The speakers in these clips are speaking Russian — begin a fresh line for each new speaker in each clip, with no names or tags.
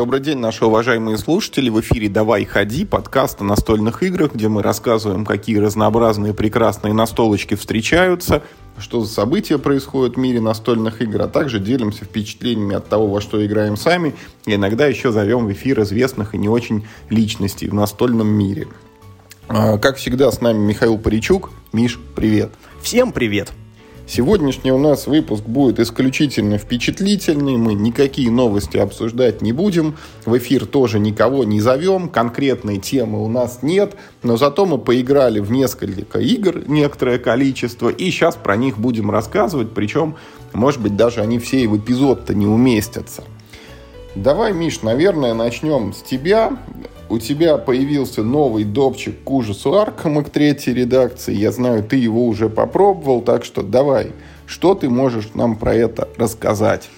Добрый день, наши уважаемые слушатели. В эфире «Давай, ходи» подкаст о настольных играх, где мы рассказываем, какие разнообразные прекрасные настолочки встречаются, что за события происходят в мире настольных игр, а также делимся впечатлениями от того, во что играем сами, и иногда еще зовем в эфир известных и не очень личностей в настольном мире. А, как всегда, с нами Михаил Паричук. Миш, привет.
Всем привет.
Сегодняшний у нас выпуск будет исключительно впечатлительный. Мы никакие новости обсуждать не будем. В эфир тоже никого не зовем. Конкретной темы у нас нет. Но зато мы поиграли в несколько игр, некоторое количество. И сейчас про них будем рассказывать. Причем, может быть, даже они все и в эпизод-то не уместятся. Давай, Миш, наверное, начнем с тебя у тебя появился новый допчик к ужасу Аркхема к третьей редакции. Я знаю, ты его уже попробовал, так что давай, что ты можешь нам про это рассказать?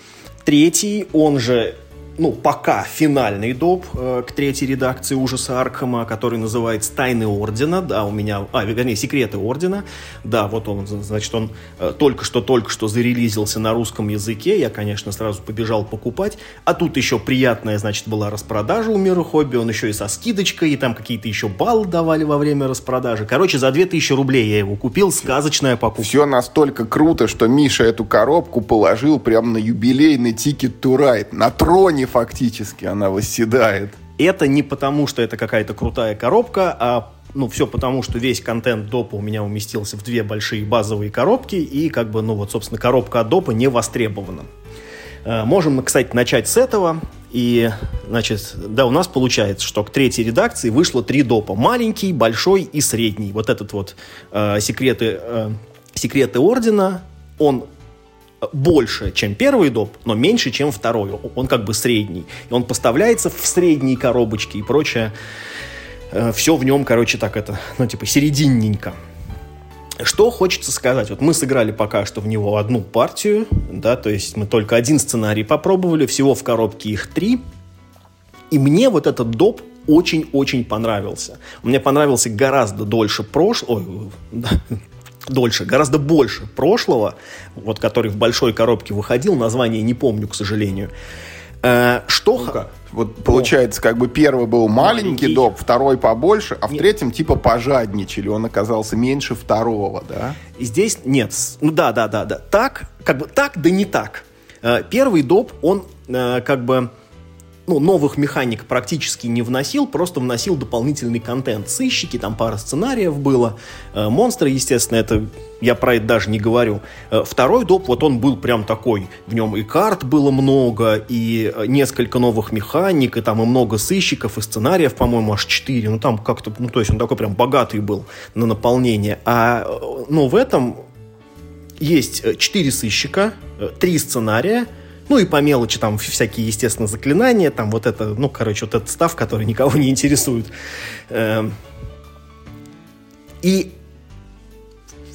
Третий, он же ну, пока финальный доп э, к третьей редакции ужаса Аркхема, который называется «Тайны Ордена». Да, у меня, а, вернее, «Секреты Ордена». Да, вот он, значит, он э, только что, только что зарелизился на русском языке. Я, конечно, сразу побежал покупать. А тут еще приятная, значит, была распродажа у Мира Хобби. Он еще и со скидочкой, и там какие-то еще баллы давали во время распродажи. Короче, за 2000 рублей я его купил. Сказочная покупка.
Все настолько круто, что Миша эту коробку положил прямо на юбилейный тикет ride. На троне фактически она восседает.
Это не потому, что это какая-то крутая коробка, а ну, все потому, что весь контент допа у меня уместился в две большие базовые коробки, и как бы, ну вот, собственно, коробка от допа не востребована. Э, можем мы, кстати, начать с этого. И, значит, да, у нас получается, что к третьей редакции вышло три допа. Маленький, большой и средний. Вот этот вот э, секреты, э, секреты ордена, он больше, чем первый доп, но меньше, чем второй. Он как бы средний. И он поставляется в средние коробочки и прочее. Э, Все в нем, короче, так это, ну, типа, серединненько. Что хочется сказать? Вот мы сыграли пока что в него одну партию, да, то есть мы только один сценарий попробовали, всего в коробке их три. И мне вот этот доп очень-очень понравился. Мне понравился гораздо дольше прошлого, дольше, гораздо больше прошлого, вот который в большой коробке выходил, название не помню, к сожалению.
Э, что... Ну вот получается, как бы первый был маленький, маленький доп, второй побольше, а в нет. третьем типа пожадничали, он оказался меньше второго, да?
И здесь нет, ну да, да, да, да, так, как бы так, да не так. Э, первый доп, он э, как бы ну, новых механик практически не вносил, просто вносил дополнительный контент. Сыщики, там пара сценариев было. Э, монстры, естественно, это я про это даже не говорю. Э, второй доп, вот он был прям такой. В нем и карт было много, и э, несколько новых механик, и там и много сыщиков, и сценариев, по-моему, аж четыре. Ну, там как-то, ну, то есть он такой прям богатый был на наполнение. А, ну, в этом есть четыре сыщика, три сценария — ну и по мелочи там всякие, естественно, заклинания, там вот это, ну, короче, вот этот став, который никого не интересует. Эм. И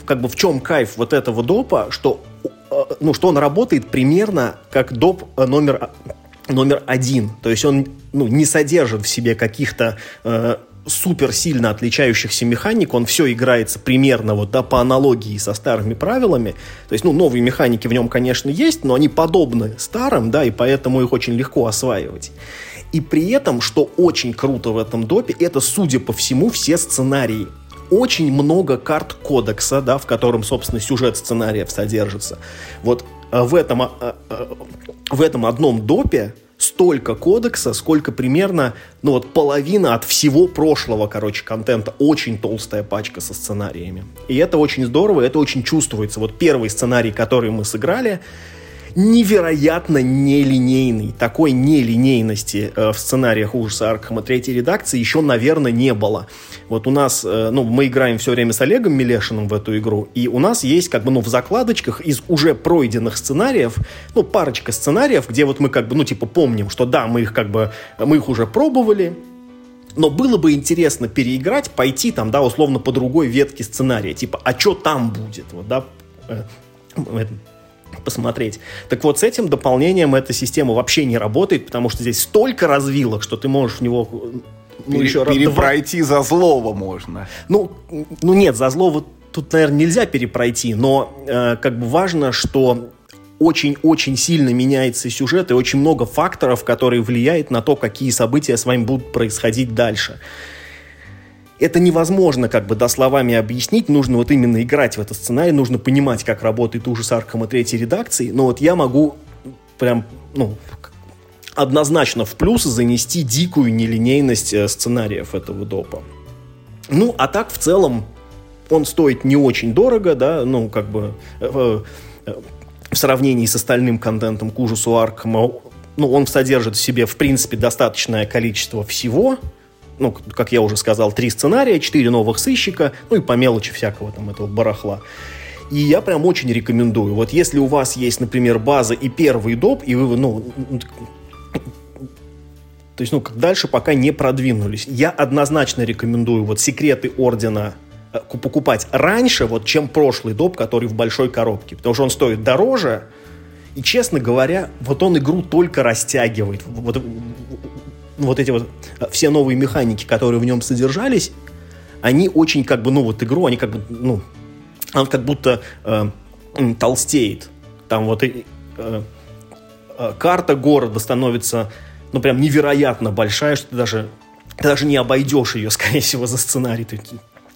как бы в чем кайф вот этого допа, что, э, ну, что он работает примерно как доп номер номер один. То есть он ну, не содержит в себе каких-то э, супер сильно отличающихся механик, он все играется примерно вот, да, по аналогии со старыми правилами. То есть, ну, новые механики в нем, конечно, есть, но они подобны старым, да, и поэтому их очень легко осваивать. И при этом, что очень круто в этом допе, это, судя по всему, все сценарии. Очень много карт кодекса, да, в котором, собственно, сюжет сценариев содержится. Вот э, в этом, э, э, в этом одном допе столько кодекса, сколько примерно, ну вот половина от всего прошлого, короче, контента. Очень толстая пачка со сценариями. И это очень здорово, это очень чувствуется. Вот первый сценарий, который мы сыграли, невероятно нелинейный. Такой нелинейности э, в сценариях ужаса Аркхема третьей редакции еще, наверное, не было. Вот у нас, э, ну, мы играем все время с Олегом Милешиным в эту игру, и у нас есть, как бы, ну, в закладочках из уже пройденных сценариев, ну, парочка сценариев, где вот мы, как бы, ну, типа, помним, что да, мы их, как бы, мы их уже пробовали, но было бы интересно переиграть, пойти там, да, условно по другой ветке сценария, типа, а что там будет, вот, да, э, посмотреть. Так вот, с этим дополнением эта система вообще не работает, потому что здесь столько развилок, что ты можешь в него
ну, Пере, еще перепройти раз, два... за злого можно.
Ну, ну нет, за злого тут, наверное, нельзя перепройти, но э, как бы важно, что очень-очень сильно меняется сюжет и очень много факторов, которые влияют на то, какие события с вами будут происходить дальше. Это невозможно как бы до словами объяснить, нужно вот именно играть в этот сценарий, нужно понимать, как работает ужас Аркама третьей редакции, но вот я могу прям, ну, однозначно в плюс занести дикую нелинейность э, сценариев этого допа. Ну, а так в целом он стоит не очень дорого, да, ну, как бы э, э, в сравнении с остальным контентом к ужасу Аркама, ну, он содержит в себе, в принципе, достаточное количество всего, ну, как я уже сказал, три сценария, четыре новых сыщика, ну и по мелочи всякого там этого барахла. И я прям очень рекомендую. Вот если у вас есть, например, база и первый доп, и вы, ну, то есть, ну, дальше пока не продвинулись. Я однозначно рекомендую вот секреты ордена э, покупать раньше, вот, чем прошлый доп, который в большой коробке. Потому что он стоит дороже, и, честно говоря, вот он игру только растягивает. Вот, вот эти вот э, все новые механики, которые в нем содержались, они очень как бы, ну, вот игру, они как бы, ну, он как будто э, толстеет. Там вот э, э, карта города становится ну, прям невероятно большая, что ты даже, ты даже не обойдешь ее, скорее всего, за сценарий. Ты,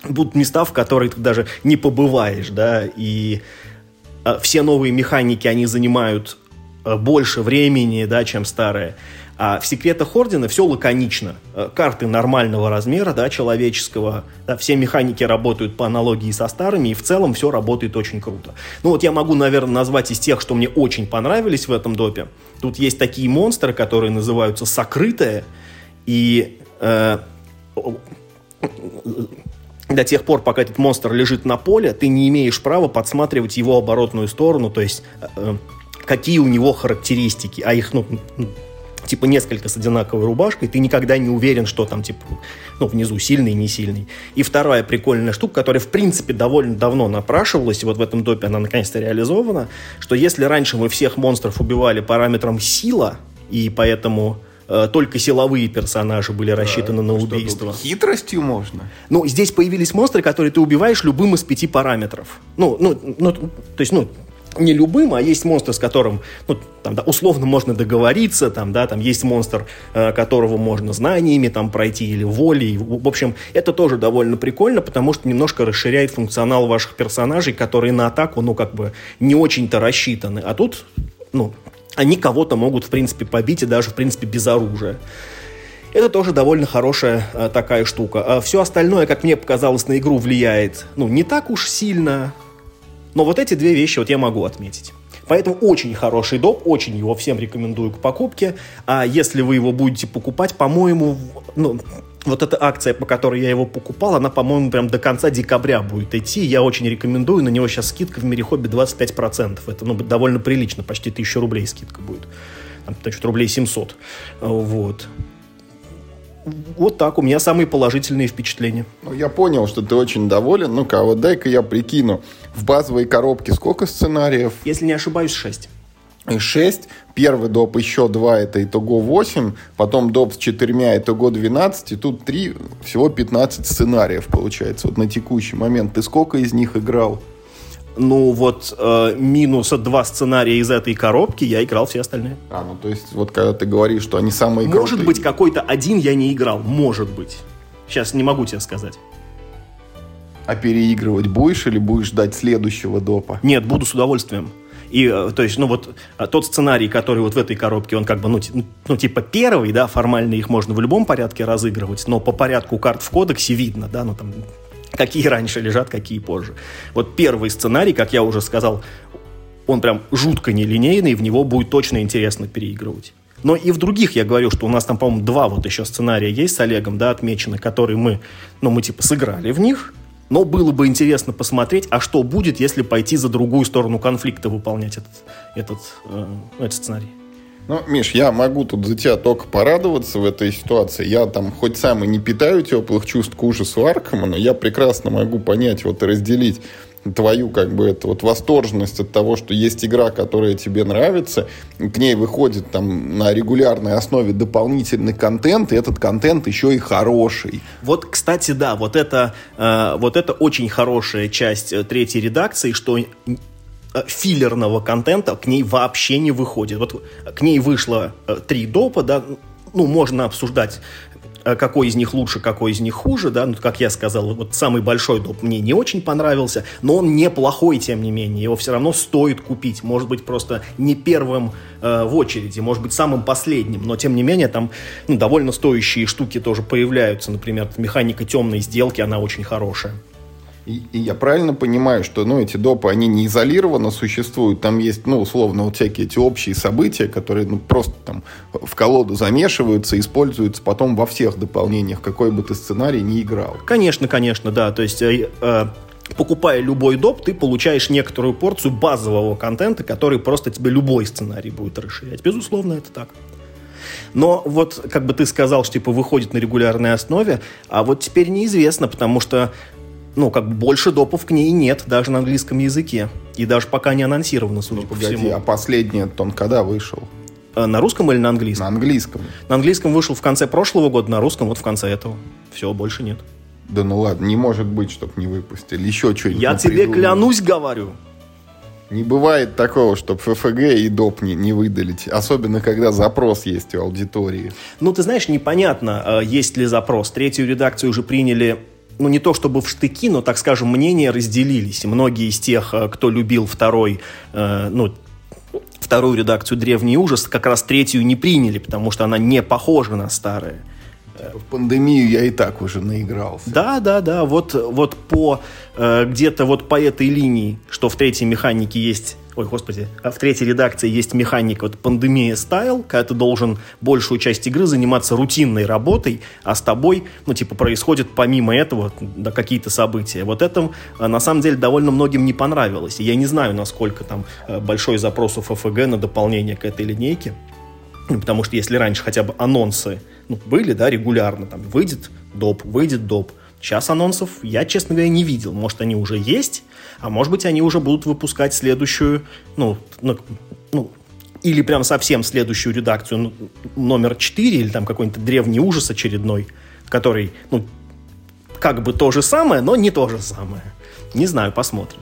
будут места, в которых ты даже не побываешь, да, и э, все новые механики, они занимают э, больше времени, да, чем старые. А в секретах Ордена все лаконично. Э, карты нормального размера, да, человеческого. Да, все механики работают по аналогии со старыми, и в целом все работает очень круто. Ну вот я могу, наверное, назвать из тех, что мне очень понравились в этом допе. Тут есть такие монстры, которые называются «сокрытые», и э, до тех пор, пока этот монстр лежит на поле, ты не имеешь права подсматривать его оборотную сторону, то есть э, какие у него характеристики, а их, ну, типа несколько с одинаковой рубашкой, ты никогда не уверен, что там типа ну, внизу сильный, не сильный. И вторая прикольная штука, которая в принципе довольно давно напрашивалась, и вот в этом допе она наконец-то реализована, что если раньше мы всех монстров убивали параметром сила, и поэтому э, только силовые персонажи были рассчитаны да, на убийство.
Хитростью можно?
Ну, здесь появились монстры, которые ты убиваешь любым из пяти параметров. Ну, ну, ну то есть, ну, не любым, а есть монстр, с которым, ну, там, да, условно можно договориться, там, да, там есть монстр, э, которого можно знаниями там пройти или волей. В общем, это тоже довольно прикольно, потому что немножко расширяет функционал ваших персонажей, которые на атаку, ну, как бы не очень-то рассчитаны. А тут, ну, они кого-то могут, в принципе, побить и даже, в принципе, без оружия. Это тоже довольно хорошая э, такая штука. А все остальное, как мне показалось, на игру влияет, ну, не так уж сильно. Но вот эти две вещи вот я могу отметить. Поэтому очень хороший доп, очень его всем рекомендую к покупке. А если вы его будете покупать, по-моему, ну, вот эта акция, по которой я его покупал, она, по-моему, прям до конца декабря будет идти. Я очень рекомендую. На него сейчас скидка в мире хобби 25%. Это ну, довольно прилично, почти 1000 рублей скидка будет. Там, значит, рублей 700. Вот. Вот так, у меня самые положительные впечатления.
Ну, я понял, что ты очень доволен. Ну-ка, а вот дай-ка я прикину. В базовой коробке сколько сценариев?
Если не ошибаюсь, 6.
6. Первый доп еще 2, это итого 8. Потом доп с четырьмя, итого 12. И тут 3, всего 15 сценариев получается. Вот на текущий момент. Ты сколько из них играл?
Ну вот э, минус два сценария из этой коробки, я играл все остальные.
А, ну то есть вот когда ты говоришь, что они самые
Может крутые... быть, какой-то один я не играл, может быть. Сейчас не могу тебе сказать.
А переигрывать будешь или будешь ждать следующего допа?
Нет, буду с удовольствием. И, э, то есть, ну вот, э, тот сценарий, который вот в этой коробке, он как бы, ну, ну, типа первый, да, формально их можно в любом порядке разыгрывать, но по порядку карт в кодексе видно, да, ну, там, какие раньше лежат, какие позже. Вот первый сценарий, как я уже сказал, он прям жутко нелинейный, в него будет точно интересно переигрывать. Но и в других я говорю, что у нас там, по-моему, два вот еще сценария есть с Олегом, да, отмечены, которые мы, ну, мы типа сыграли в них, но было бы интересно посмотреть, а что будет, если пойти за другую сторону конфликта выполнять этот, этот, э, этот сценарий.
Ну, Миш, я могу тут за тебя только порадоваться в этой ситуации. Я там хоть сам и не питаю теплых чувств к ужасу Аркама, но я прекрасно могу понять вот и разделить твою как бы это вот восторженность от того, что есть игра, которая тебе нравится, к ней выходит там на регулярной основе дополнительный контент, и этот контент еще и хороший.
Вот, кстати, да, вот это, э, вот это очень хорошая часть э, третьей редакции, что филлерного контента к ней вообще не выходит. Вот к ней вышло э, три допа, да, ну, можно обсуждать Э, какой из них лучше, какой из них хуже, да, ну, как я сказал, вот самый большой доп мне не очень понравился, но он неплохой, тем не менее, его все равно стоит купить, может быть, просто не первым э, в очереди, может быть, самым последним, но, тем не менее, там ну, довольно стоящие штуки тоже появляются, например, механика темной сделки, она очень хорошая.
И, и я правильно понимаю, что ну, эти допы, они не изолированно существуют, там есть, ну, условно, вот всякие эти общие события, которые ну, просто там в колоду замешиваются, используются потом во всех дополнениях, какой бы ты сценарий ни играл.
Конечно, конечно, да, то есть... Э, э покупая любой доп, ты получаешь некоторую порцию базового контента, который просто тебе любой сценарий будет расширять. Безусловно, это так. Но вот, как бы ты сказал, что типа выходит на регулярной основе, а вот теперь неизвестно, потому что ну, как бы больше допов к ней нет, даже на английском языке. И даже пока не анонсировано, судя ну, по погоди, всему.
а последний он когда вышел?
А, на русском или на английском?
На английском.
На английском вышел в конце прошлого года, на русском вот в конце этого. Все, больше нет.
Да ну ладно, не может быть, чтобы не выпустили. Еще что-нибудь.
Я тебе придумал. клянусь, говорю.
Не бывает такого, чтобы ФФГ и ДОП не, не выдали. Особенно, когда запрос есть у аудитории.
Ну, ты знаешь, непонятно, а, есть ли запрос. Третью редакцию уже приняли ну, не то чтобы в штыки, но, так скажем, мнения разделились. Многие из тех, э, кто любил второй, э, ну, вторую редакцию «Древний ужас», как раз третью не приняли, потому что она не похожа на старые.
В пандемию я и так уже наигрался.
Да, да, да. Вот, вот по э, где-то вот по этой линии, что в третьей механике есть ой, господи, а в третьей редакции есть механика вот пандемия стайл, когда ты должен большую часть игры заниматься рутинной работой, а с тобой, ну, типа, происходит помимо этого да, какие-то события. Вот это, а, на самом деле, довольно многим не понравилось. Я не знаю, насколько там э, большой запрос у ФФГ на дополнение к этой линейке. Потому что если раньше хотя бы анонсы ну, были, да, регулярно, там, выйдет доп, выйдет доп, Сейчас анонсов я, честно говоря, не видел. Может, они уже есть, а может быть, они уже будут выпускать следующую, ну, ну, ну или прям совсем следующую редакцию, ну, номер 4, или там какой-нибудь древний ужас очередной, который, ну, как бы то же самое, но не то же самое. Не знаю, посмотрим.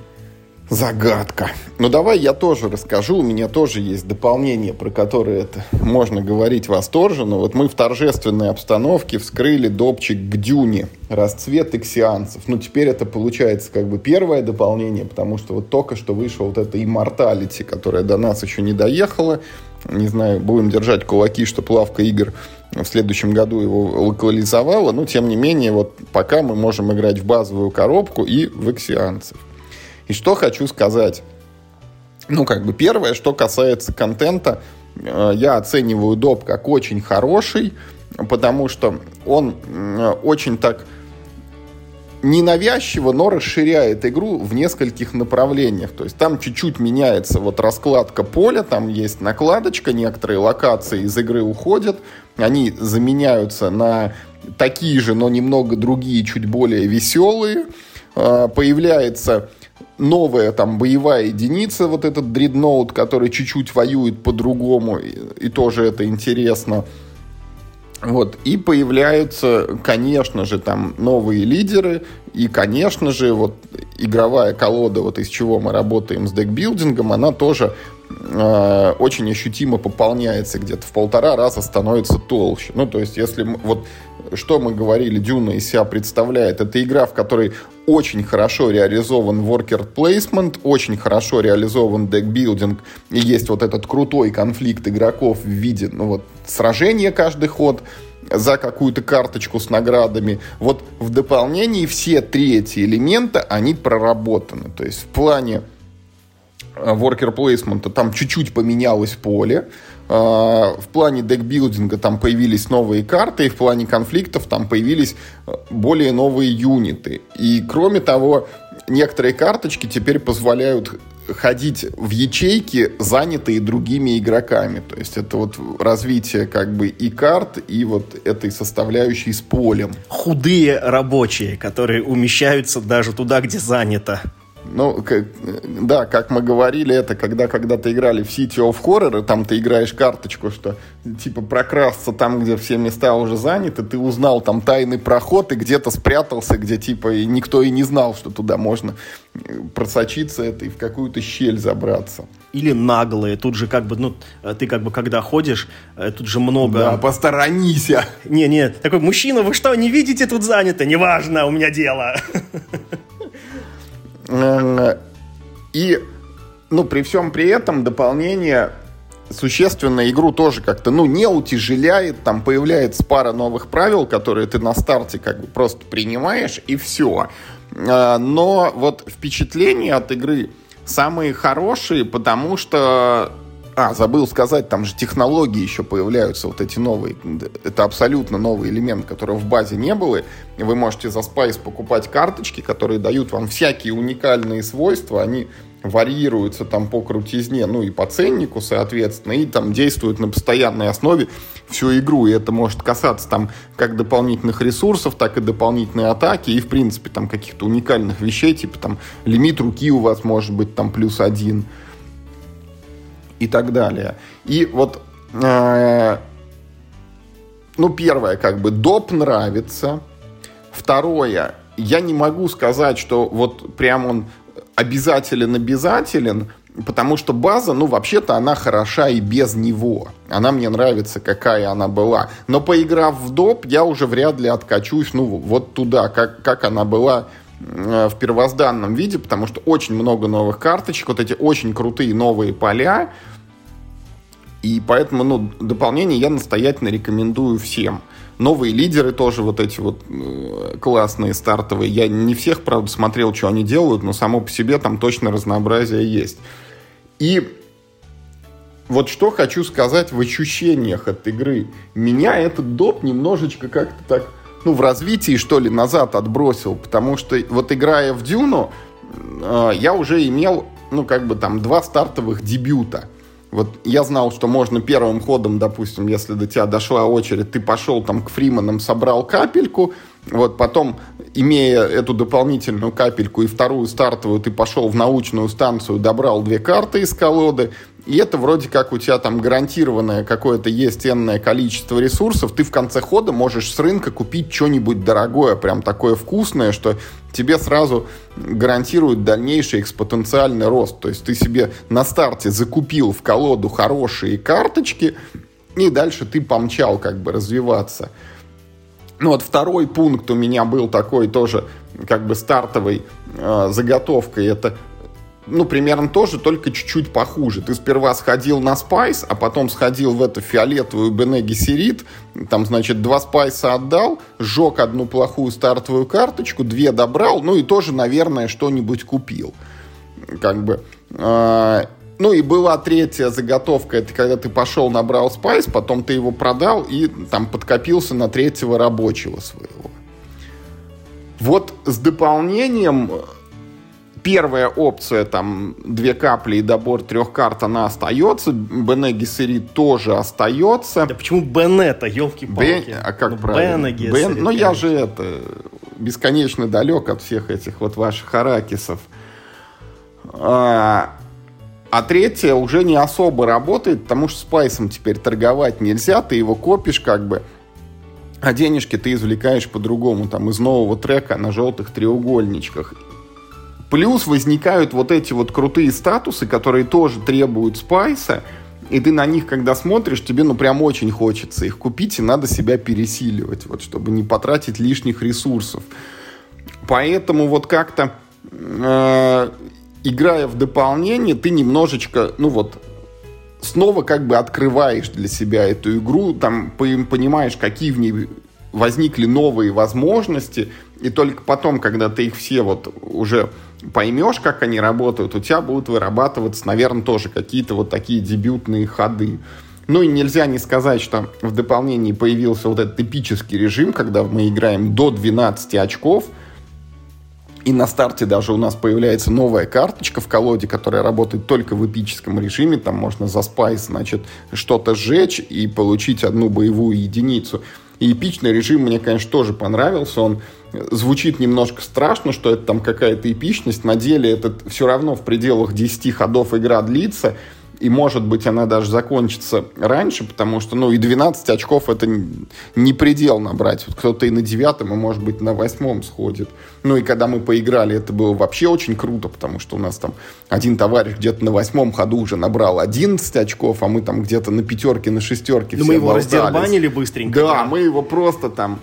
Загадка. Ну давай я тоже расскажу. У меня тоже есть дополнение, про которое это можно говорить восторженно. Вот мы в торжественной обстановке вскрыли допчик к Дюне. Расцвет иксианцев. Ну теперь это получается как бы первое дополнение, потому что вот только что вышел вот это Immortality, которая до нас еще не доехала. Не знаю, будем держать кулаки, что плавка игр в следующем году его локализовала. Но тем не менее, вот пока мы можем играть в базовую коробку и в иксианцев. И что хочу сказать. Ну, как бы первое, что касается контента, э, я оцениваю доп как очень хороший, потому что он э, очень так ненавязчиво, но расширяет игру в нескольких направлениях. То есть там чуть-чуть меняется вот раскладка поля, там есть накладочка, некоторые локации из игры уходят, они заменяются на такие же, но немного другие, чуть более веселые. Э, появляется новая там боевая единица, вот этот дредноут, который чуть-чуть воюет по-другому, и, и тоже это интересно. Вот, и появляются, конечно же, там новые лидеры, и, конечно же, вот игровая колода, вот из чего мы работаем с декбилдингом, она тоже э, очень ощутимо пополняется, где-то в полтора раза становится толще. Ну, то есть, если вот что мы говорили, Дюна из себя представляет, это игра, в которой очень хорошо реализован worker placement, очень хорошо реализован декбилдинг, и есть вот этот крутой конфликт игроков в виде ну, вот, сражения каждый ход, за какую-то карточку с наградами. Вот в дополнении все три эти элемента, они проработаны. То есть в плане э, worker placement там чуть-чуть поменялось поле, в плане декбилдинга там появились новые карты, и в плане конфликтов там появились э, более новые юниты. И кроме того, некоторые карточки теперь позволяют ходить в ячейки, занятые другими игроками. То есть это вот развитие как бы и карт, и вот этой составляющей с полем.
Худые рабочие, которые умещаются даже туда, где занято.
Ну, как, да, как мы говорили, это когда когда-то играли в City of Horror, и там ты играешь карточку, что типа прокрасться там, где все места уже заняты, ты узнал там тайный проход и где-то спрятался, где типа и никто и не знал, что туда можно э, просочиться это и в какую-то щель забраться.
Или наглые, тут же как бы, ну, ты как бы когда ходишь, э, тут же много...
Да, посторонись!
Не-не, такой, мужчина, вы что, не видите, тут занято? Неважно, у меня дело.
И, ну, при всем при этом дополнение существенно игру тоже как-то, ну, не утяжеляет, там появляется пара новых правил, которые ты на старте как бы просто принимаешь, и все. А, но вот впечатления от игры самые хорошие, потому что а, забыл сказать, там же технологии еще появляются, вот эти новые. Это абсолютно новый элемент, которого в базе не было. Вы можете за Spice покупать карточки, которые дают вам всякие уникальные свойства. Они варьируются там по крутизне, ну и по ценнику, соответственно, и там действуют на постоянной основе всю игру, и это может касаться там как дополнительных ресурсов, так и дополнительной атаки, и в принципе там каких-то уникальных вещей, типа там лимит руки у вас может быть там плюс один, и так далее. И вот, э, ну, первое, как бы, доп нравится. Второе, я не могу сказать, что вот прям он обязателен-обязателен, потому что база, ну, вообще-то она хороша и без него. Она мне нравится, какая она была. Но поиграв в доп, я уже вряд ли откачусь, ну, вот туда, как, как она была э, в первозданном виде, потому что очень много новых карточек, вот эти очень крутые новые поля, и поэтому, ну, дополнение я настоятельно рекомендую всем. Новые лидеры тоже вот эти вот э, классные, стартовые. Я не всех, правда, смотрел, что они делают, но само по себе там точно разнообразие есть. И вот что хочу сказать в ощущениях от игры. Меня этот доп немножечко как-то так, ну, в развитии, что ли, назад отбросил. Потому что вот играя в Дюну, э, я уже имел, ну, как бы там два стартовых дебюта – вот я знал, что можно первым ходом, допустим, если до тебя дошла очередь, ты пошел там к Фриманам, собрал капельку, вот потом, имея эту дополнительную капельку и вторую стартовую, ты пошел в научную станцию, добрал две карты из колоды, и это вроде как у тебя там гарантированное какое-то есть ценное количество ресурсов, ты в конце хода можешь с рынка купить что-нибудь дорогое, прям такое вкусное, что тебе сразу гарантирует дальнейший экспотенциальный рост. То есть ты себе на старте закупил в колоду хорошие карточки, и дальше ты помчал как бы развиваться. Ну вот второй пункт у меня был такой тоже как бы стартовой э, заготовкой. Это ну, примерно тоже, только чуть-чуть похуже. Ты сперва сходил на spice, а потом сходил в эту фиолетовую Бене Гессерит, там, значит, два spice а отдал, сжег одну плохую стартовую карточку, две добрал, ну и тоже, наверное, что-нибудь купил. Как бы... Э ну и была третья заготовка, это когда ты пошел, набрал spice, потом ты его продал и там подкопился на третьего рабочего своего. Вот с дополнением первая опция, там, две капли и добор трех карт, она остается. Бене Гессерит тоже остается.
Да почему Бенета, елки-палки?
А как ну, правильно? Бен, Бен, ну, я же это, бесконечно далек от всех этих вот ваших аракисов. А, а третья уже не особо работает, потому что спайсом теперь торговать нельзя, ты его копишь как бы, а денежки ты извлекаешь по-другому, там, из нового трека на желтых треугольничках. Плюс возникают вот эти вот крутые статусы, которые тоже требуют спайса, и ты на них, когда смотришь, тебе ну прям очень хочется их купить, и надо себя пересиливать, вот, чтобы не потратить лишних ресурсов. Поэтому вот как-то э, играя в дополнение, ты немножечко, ну вот, снова как бы открываешь для себя эту игру, там понимаешь, какие в ней возникли новые возможности, и только потом, когда ты их все вот уже поймешь, как они работают, у тебя будут вырабатываться, наверное, тоже какие-то вот такие дебютные ходы. Ну и нельзя не сказать, что в дополнении появился вот этот эпический режим, когда мы играем до 12 очков, и на старте даже у нас появляется новая карточка в колоде, которая работает только в эпическом режиме. Там можно за спайс, значит, что-то сжечь и получить одну боевую единицу. И эпичный режим мне, конечно, тоже понравился. Он звучит немножко страшно, что это там какая-то эпичность. На деле это все равно в пределах 10 ходов игра длится и, может быть, она даже закончится раньше, потому что, ну, и 12 очков это не предел набрать. Вот кто-то и на девятом, и, может быть, на восьмом сходит. Ну, и когда мы поиграли, это было вообще очень круто, потому что у нас там один товарищ где-то на восьмом ходу уже набрал 11 очков, а мы там где-то на пятерке, на шестерке
Ну, мы его раздербанили быстренько.
Да, да, мы его просто там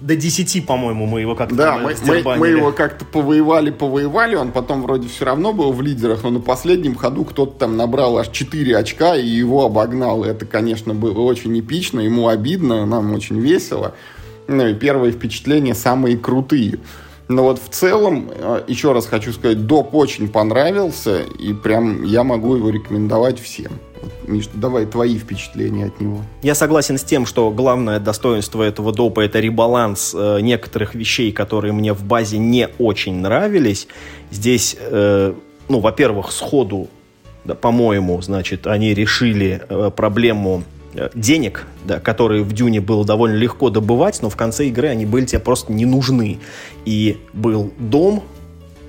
до 10, по-моему, мы его как-то
Да, мы, мы, мы его как-то повоевали, повоевали, он потом вроде все равно был в лидерах, но на последнем ходу кто-то там набрал аж 4 очка и его обогнал. Это, конечно, было очень эпично, ему обидно, нам очень весело. Ну и первые впечатления самые крутые. Но вот в целом, э, еще раз хочу сказать, доп очень понравился, и прям я могу его рекомендовать всем. Миш, давай твои впечатления от него.
Я согласен с тем, что главное достоинство этого допа это ребаланс э, некоторых вещей, которые мне в базе не очень нравились. Здесь, э, ну, во-первых, сходу, да, по-моему, значит, они решили э, проблему э, денег, да, которые в Дюне было довольно легко добывать, но в конце игры они были тебе просто не нужны. И был дом,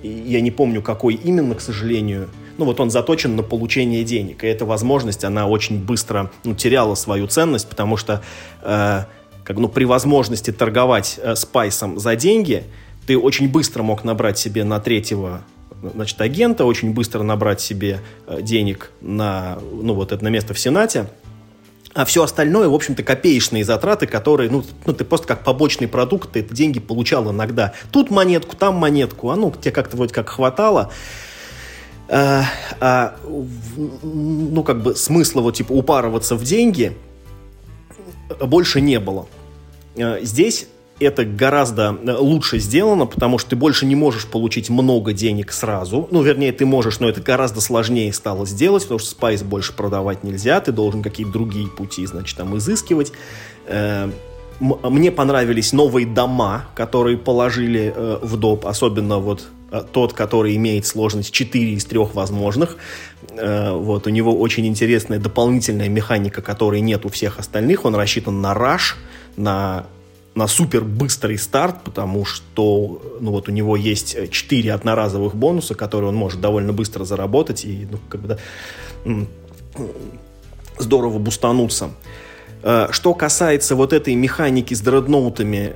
я не помню, какой именно, к сожалению, ну вот он заточен на получение денег. И эта возможность, она очень быстро ну, теряла свою ценность, потому что э, как, ну, при возможности торговать э, спайсом за деньги, ты очень быстро мог набрать себе на третьего значит, агента, очень быстро набрать себе э, денег на, ну, вот это на место в Сенате, а все остальное, в общем-то, копеечные затраты, которые, ну, ну, ты просто как побочный продукт, ты эти деньги получал иногда. Тут монетку, там монетку, а ну, тебе как-то вроде как хватало а, а, ну, как бы смысла вот, типа, упарываться в деньги больше не было. А, здесь это гораздо э, лучше сделано, потому что ты больше не можешь получить много денег сразу. Ну, вернее, ты можешь, но это гораздо сложнее стало сделать, потому что спайс больше продавать нельзя, ты должен какие-то другие пути, значит, там изыскивать. Э, мне понравились новые дома, которые положили э, в доп, особенно вот Э, тот, который имеет сложность 4 из 3 возможных. Э, вот, у него очень интересная дополнительная механика, которой нет у всех остальных. Он рассчитан на раш, на, на супер быстрый старт, потому что ну, вот у него есть 4 одноразовых бонуса, которые он может довольно быстро заработать и ну, когда здорово бустануться. Э, что касается вот этой механики с дредноутами,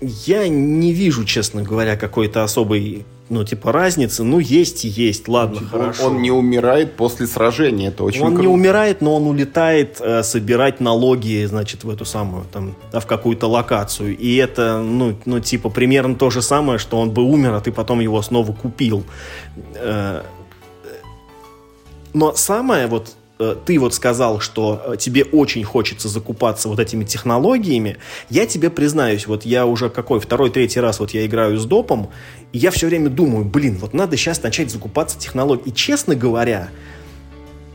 я не вижу, честно говоря, какой-то особой, ну, типа, разницы. Ну, есть и есть, ладно,
типа,
хорошо.
Он не умирает после сражения, это очень
Он
круто.
не умирает, но он улетает э, собирать налоги, значит, в эту самую, там, да, в какую-то локацию. И это, ну, ну, типа, примерно то же самое, что он бы умер, а ты потом его снова купил. Э, но самое вот ты вот сказал, что э, тебе очень хочется закупаться вот этими технологиями, я тебе признаюсь, вот я уже какой, второй, третий раз вот я играю с допом, и я все время думаю, блин, вот надо сейчас начать закупаться технологией. И честно говоря,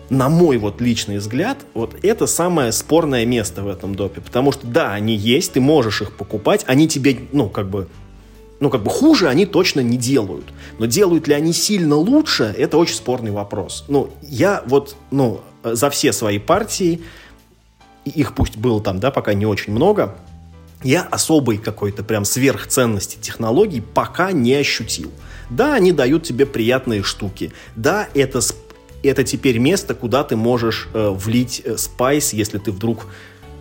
на мой вот личный взгляд, вот это самое спорное место в этом допе. Потому что, да, они есть, ты можешь их покупать, они тебе, ну, как бы, ну, как бы хуже они точно не делают. Но делают ли они сильно лучше, это очень спорный вопрос. Ну, я вот, ну, за все свои партии, их пусть было там, да, пока не очень много, я особой какой-то прям сверхценности технологий пока не ощутил. Да, они дают тебе приятные штуки. Да, это, это теперь место, куда ты можешь э, влить э, спайс, если ты вдруг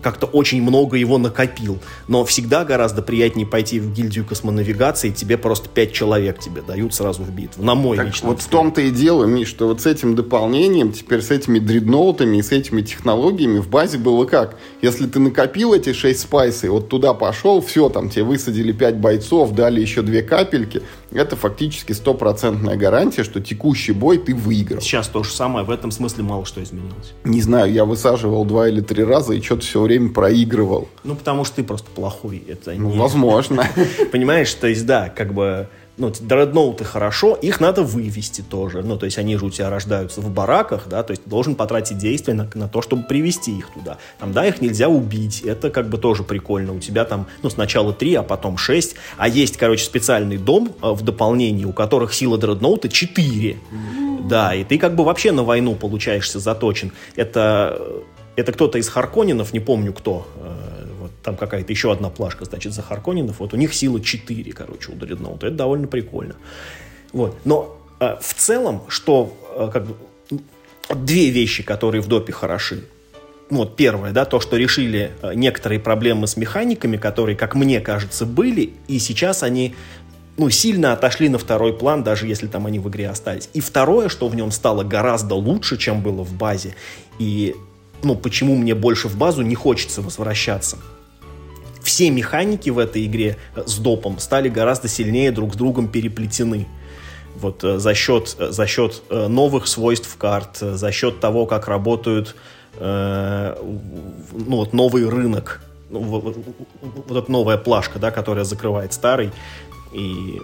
как-то очень много его накопил. Но всегда гораздо приятнее пойти в гильдию космонавигации, тебе просто пять человек тебе дают сразу в битву. На мой
так
личный
Вот взгляд. в том-то и дело, Миш, что вот с этим дополнением, теперь с этими дредноутами и с этими технологиями в базе было как? Если ты накопил эти шесть спайсов, вот туда пошел, все, там тебе высадили пять бойцов, дали еще две капельки, это фактически стопроцентная гарантия, что текущий бой ты выиграл.
Сейчас то же самое, в этом смысле мало что изменилось.
Не знаю, я высаживал два или три раза и что-то все время проигрывал.
Ну, потому что ты просто плохой. Это
ну, не... возможно.
Понимаешь, то есть, да, как бы ну, дредноуты хорошо, их надо вывести тоже. Ну, то есть они же у тебя рождаются в бараках, да, то есть должен потратить действия на, на то, чтобы привести их туда. Там, да, их нельзя убить, это как бы тоже прикольно. У тебя там, ну, сначала три, а потом шесть. А есть, короче, специальный дом э, в дополнении, у которых сила дредноута четыре. Да, и ты как бы вообще на войну получаешься заточен. Это, это кто-то из Харконинов, не помню кто, э, вот там какая-то еще одна плашка, значит, за Харконинов, вот у них сила 4, короче, у Дредноута. Это довольно прикольно. Вот. Но э, в целом, что э, как бы, две вещи, которые в допе хороши. Вот первое, да, то, что решили некоторые проблемы с механиками, которые, как мне кажется, были, и сейчас они ну, сильно отошли на второй план, даже если там они в игре остались. И второе, что в нем стало гораздо лучше, чем было в базе, и ну, почему мне больше в базу не хочется возвращаться. Все механики в этой игре э, с допом стали гораздо сильнее друг с другом переплетены. Вот э, за счет, э, за счет новых свойств карт, за счет того, как работают э, ну, вот новый рынок, ну, вот, вот эта новая плашка, да, которая закрывает старый, и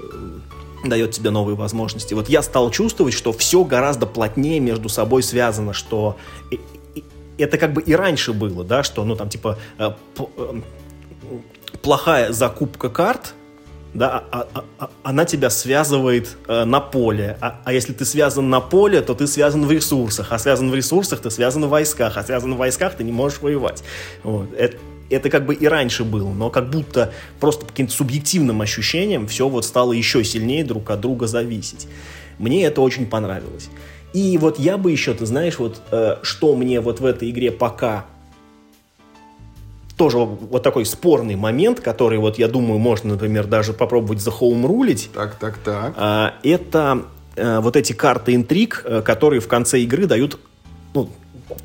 дает тебе новые возможности. Вот я стал чувствовать, что все гораздо плотнее между собой связано, что это как бы и раньше было, да, что, ну, там, типа, э, э, плохая закупка карт, да, а, а, а, она тебя связывает э, на поле. А, а если ты связан на поле, то ты связан в ресурсах. А связан в ресурсах, ты связан в войсках. А связан в войсках, ты не можешь воевать. Вот. Это, это как бы и раньше было, но как будто просто по каким-то субъективным ощущениям все вот стало еще сильнее друг от друга зависеть. Мне это очень понравилось. И вот я бы еще, ты знаешь, вот э, что мне вот в этой игре пока тоже вот такой спорный момент, который вот я думаю можно, например, даже попробовать за рулить.
Так, так, так.
Э, это э, вот эти карты интриг, э, которые в конце игры дают ну,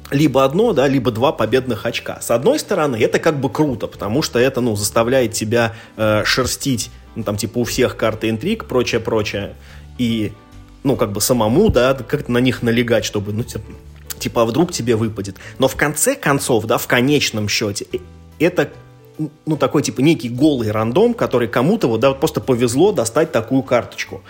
либо одно, да, либо два победных очка. С одной стороны, это как бы круто, потому что это, ну, заставляет тебя э, шерстить, ну, там, типа, у всех карты интриг, прочее, прочее, и, ну, как бы самому, да, как-то на них налегать, чтобы, ну, типа, а вдруг тебе выпадет. Но в конце концов, да, в конечном счете, э, это ну, такой, типа, некий голый рандом, который кому-то вот, да, вот просто повезло достать такую карточку.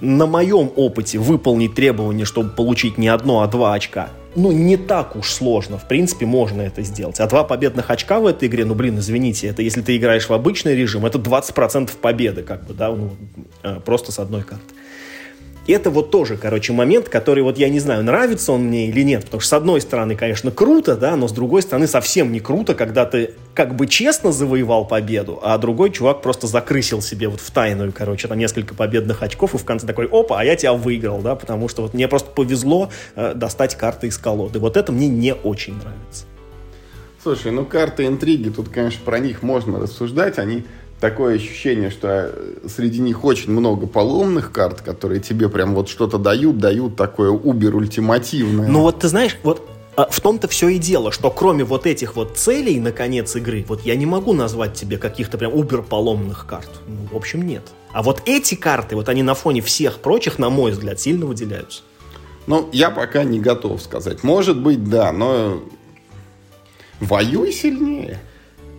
На моем опыте выполнить требование, чтобы получить не одно, а два очка – ну, не так уж сложно. В принципе, можно это сделать. А два победных очка в этой игре, ну, блин, извините, это если ты играешь в обычный режим, это 20% победы, как бы, да, ну, э, просто с одной карты. Это вот тоже, короче, момент, который вот я не знаю, нравится он мне или нет, потому что с одной стороны, конечно, круто, да, но с другой стороны совсем не круто, когда ты как бы честно завоевал победу, а другой чувак просто закрысил себе вот в тайную, короче, там несколько победных очков и в конце такой, опа, а я тебя выиграл, да, потому что вот мне просто повезло э, достать карты из колоды. Вот это мне не очень нравится.
Слушай, ну карты интриги, тут, конечно, про них можно рассуждать, они такое ощущение, что э, среди них очень много поломных карт, которые тебе прям вот что-то дают, дают такое убер ультимативное.
Ну вот ты знаешь, вот а, в том-то все и дело, что кроме вот этих вот целей на конец игры, вот я не могу назвать тебе каких-то прям убер поломных карт. Ну, в общем, нет. А вот эти карты, вот они на фоне всех прочих, на мой взгляд, сильно выделяются.
Ну, я пока не готов сказать. Может быть, да, но воюй сильнее.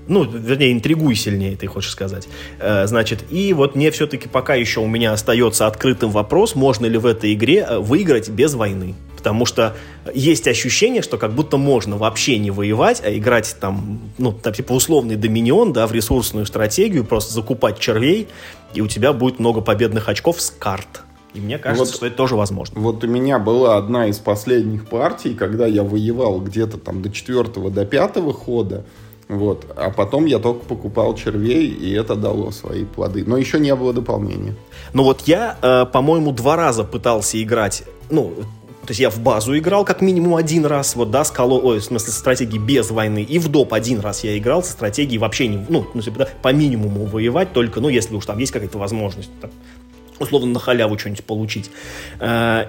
Ну, вернее, интригуй сильнее, ты хочешь сказать. Э, значит, и вот мне все-таки пока еще у меня остается открытым вопрос, можно ли в этой игре э, выиграть без войны. Потому что есть ощущение, что как будто можно вообще не воевать, а играть там, ну, там, типа условный доминион, да, в ресурсную стратегию, просто закупать червей, и у тебя будет много победных очков с карт. И мне кажется, вот, что это тоже возможно.
Вот у меня была одна из последних партий, когда я воевал где-то там до четвертого, до пятого хода, вот. А потом я только покупал червей, и это дало свои плоды. Но еще не было дополнения.
Ну вот я, э, по-моему, два раза пытался играть, ну, то есть я в базу играл как минимум один раз, вот, да, с коло... Ой, в смысле, стратегии без войны. И в доп один раз я играл со стратегией вообще не... Ну, ну да, по минимуму воевать, только, ну, если уж там есть какая-то возможность, там, условно, на халяву что-нибудь получить. Э,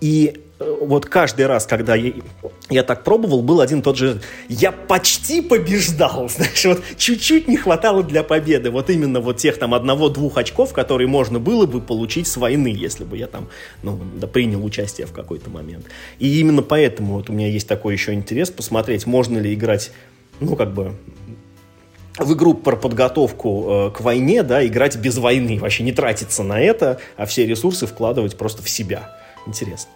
и вот каждый раз, когда я, я так пробовал, был один тот же... Я почти побеждал, знаешь, вот чуть-чуть не хватало для победы. Вот именно вот тех там одного-двух очков, которые можно было бы получить с войны, если бы я там, ну, да, принял участие в какой-то момент. И именно поэтому вот у меня есть такой еще интерес посмотреть, можно ли играть, ну, как бы в игру про подготовку э, к войне, да, играть без войны, вообще не тратиться на это, а все ресурсы вкладывать просто в себя. Интересно.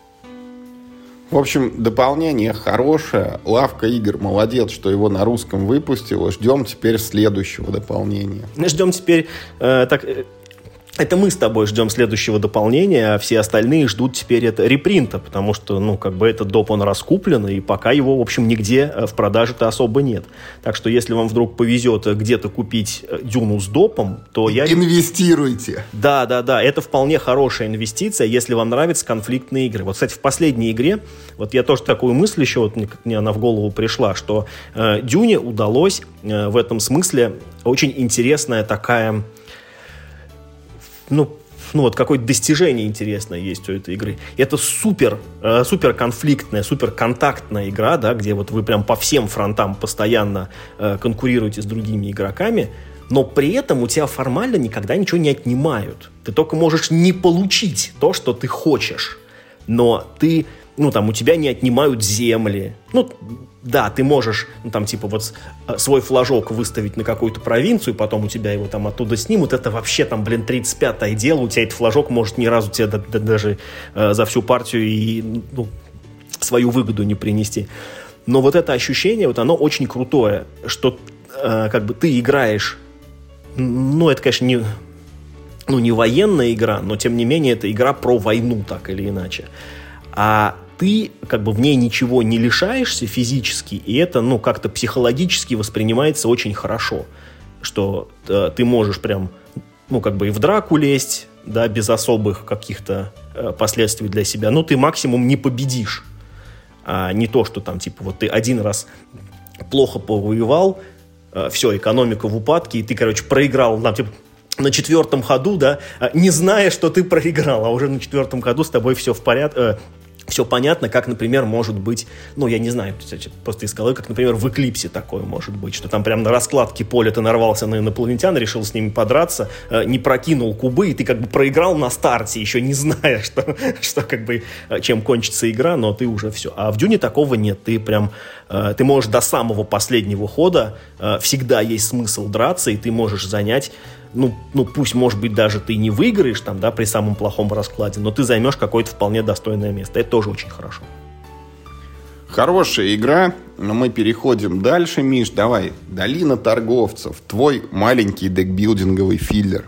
В общем, дополнение хорошее. Лавка игр молодец, что его на русском выпустила. Ждем теперь следующего дополнения.
Ждем теперь э, так, э, это мы с тобой ждем следующего дополнения, а все остальные ждут теперь это репринта, потому что, ну, как бы этот доп, он раскуплен, и пока его, в общем, нигде э, в продаже-то особо нет. Так что, если вам вдруг повезет э, где-то купить э, Дюну с допом, то я...
Инвестируйте.
Да, да, да, это вполне хорошая инвестиция, если вам нравятся конфликтные игры. Вот, кстати, в последней игре, вот я тоже такую мысль еще, вот мне она в голову пришла, что э, Дюне удалось э, в этом смысле очень интересная такая ну, ну вот какое-то достижение интересное есть у этой игры. Это супер, э, супер конфликтная, супер контактная игра, да, где вот вы прям по всем фронтам постоянно э, конкурируете с другими игроками, но при этом у тебя формально никогда ничего не отнимают. Ты только можешь не получить то, что ты хочешь, но ты, ну там у тебя не отнимают земли, ну да, ты можешь, ну, там, типа, вот э, свой флажок выставить на какую-то провинцию, потом у тебя его там оттуда снимут, это вообще там, блин, 35-е дело, у тебя этот флажок может ни разу тебе да, да, даже э, за всю партию и, ну, свою выгоду не принести. Но вот это ощущение, вот оно очень крутое, что э, как бы ты играешь, ну, это, конечно, не, ну, не военная игра, но, тем не менее, это игра про войну, так или иначе. А ты как бы в ней ничего не лишаешься физически, и это, ну, как-то психологически воспринимается очень хорошо, что э, ты можешь прям, ну, как бы и в драку лезть, да, без особых каких-то э, последствий для себя, но ты максимум не победишь, а не то, что там, типа, вот ты один раз плохо повоевал, э, все, экономика в упадке, и ты, короче, проиграл, там, типа, на четвертом ходу, да, э, не зная, что ты проиграл, а уже на четвертом ходу с тобой все в порядке, э, все понятно, как, например, может быть, ну, я не знаю, просто из головы, как, например, в «Эклипсе» такое может быть, что там прям на раскладке поля ты нарвался на инопланетян, решил с ними подраться, э, не прокинул кубы, и ты как бы проиграл на старте, еще не зная, что, что как бы, э, чем кончится игра, но ты уже все. А в «Дюне» такого нет, ты прям, э, ты можешь до самого последнего хода, всегда есть смысл драться, и ты можешь занять ну, ну пусть, может быть, даже ты не выиграешь там, да, при самом плохом раскладе, но ты займешь какое-то вполне достойное место. Это тоже очень хорошо.
Хорошая игра, но мы переходим дальше, Миш. Давай, Долина торговцев, твой маленький декбилдинговый филлер.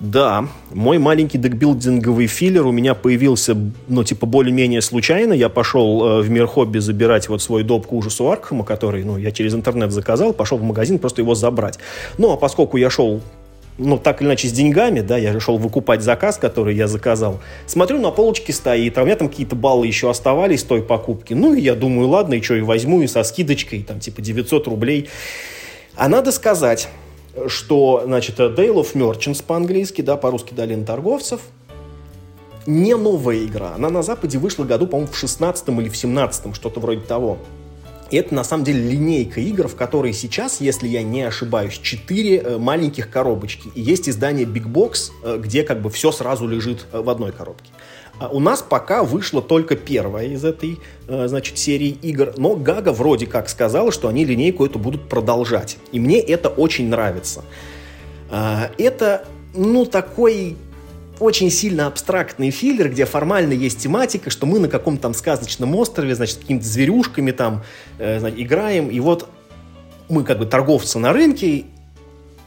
Да, мой маленький декбилдинговый филлер у меня появился, ну, типа, более-менее случайно. Я пошел э, в мир хобби забирать вот свой доп к ужасу Аркхема, который, ну, я через интернет заказал, пошел в магазин просто его забрать. Ну, а поскольку я шел ну, так или иначе, с деньгами, да, я решил выкупать заказ, который я заказал. Смотрю, на полочке стоит, а у меня там какие-то баллы еще оставались той покупки. Ну, и я думаю, ладно, и что, и возьму, и со скидочкой, там, типа, 900 рублей. А надо сказать, что, значит, Dale of Merchants по-английски, да, по-русски Долина торговцев, не новая игра. Она на Западе вышла году, по-моему, в 16 или в 17 что-то вроде того. Это на самом деле линейка игр, в которой сейчас, если я не ошибаюсь, 4 э, маленьких коробочки. И есть издание Big Box, э, где как бы все сразу лежит э, в одной коробке. А у нас пока вышла только первая из этой, значит, серии игр, но Гага вроде как сказала, что они линейку эту будут продолжать. И мне это очень нравится. А, это, ну, такой очень сильно абстрактный филлер, где формально есть тематика, что мы на каком-то там сказочном острове, значит, какими-то зверюшками там э, значит, играем, и вот мы как бы торговцы на рынке,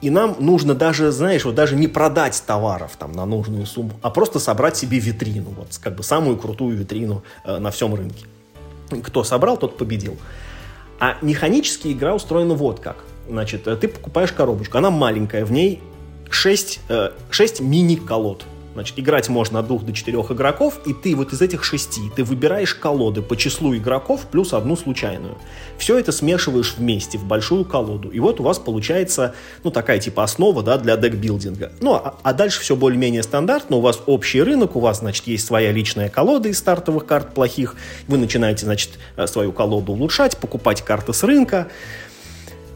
и нам нужно даже, знаешь, вот даже не продать товаров там на нужную сумму, а просто собрать себе витрину, вот как бы самую крутую витрину э, на всем рынке. Кто собрал, тот победил. А механически игра устроена вот как. Значит, э, ты покупаешь коробочку, она маленькая, в ней 6, 6 э, мини-колод. Значит, играть можно от двух до четырех игроков, и ты вот из этих шести, ты выбираешь колоды по числу игроков плюс одну случайную. Все это смешиваешь вместе в большую колоду. И вот у вас получается, ну, такая типа основа, да, для декбилдинга. Ну, а, а дальше все более-менее стандартно. У вас общий рынок, у вас, значит, есть своя личная колода из стартовых карт плохих. Вы начинаете, значит, э, свою колоду улучшать, покупать карты с рынка.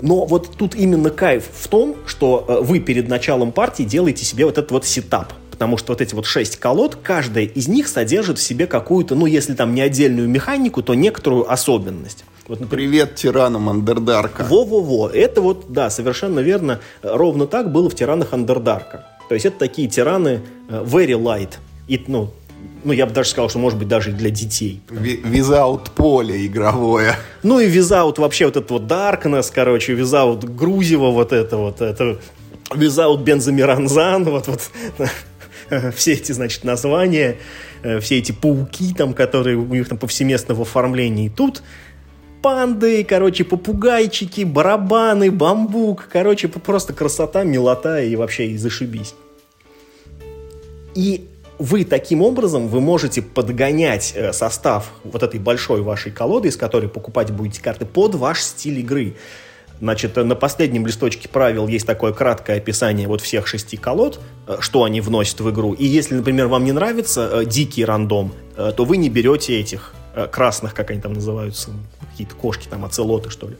Но вот тут именно кайф в том, что э, вы перед началом партии делаете себе вот этот вот сетап потому что вот эти вот шесть колод, каждая из них содержит в себе какую-то, ну, если там не отдельную механику, то некоторую особенность.
Вот, например, Привет тиранам Андердарка.
Во-во-во, это вот, да, совершенно верно, ровно так было в тиранах Андердарка. То есть это такие тираны uh, very light, и, ну, ну, я бы даже сказал, что, может быть, даже для детей.
Визаут поле игровое.
Ну и визаут вообще вот этот вот Darkness, короче, визаут Грузева вот это вот, это визаут Бензамиранзан, вот, вот все эти, значит, названия, э, все эти пауки, там, которые у них там повсеместно в оформлении. Тут панды, короче, попугайчики, барабаны, бамбук. Короче, просто красота, милота и вообще и зашибись. И вы таким образом вы можете подгонять э, состав вот этой большой вашей колоды, из которой покупать будете карты, под ваш стиль игры. Значит, на последнем листочке правил есть такое краткое описание вот всех шести колод, э, что они вносят в игру. И если, например, вам не нравится э, дикий рандом, то вы не берете этих красных, как они там называются, какие-то кошки, там, оцелоты, что ли.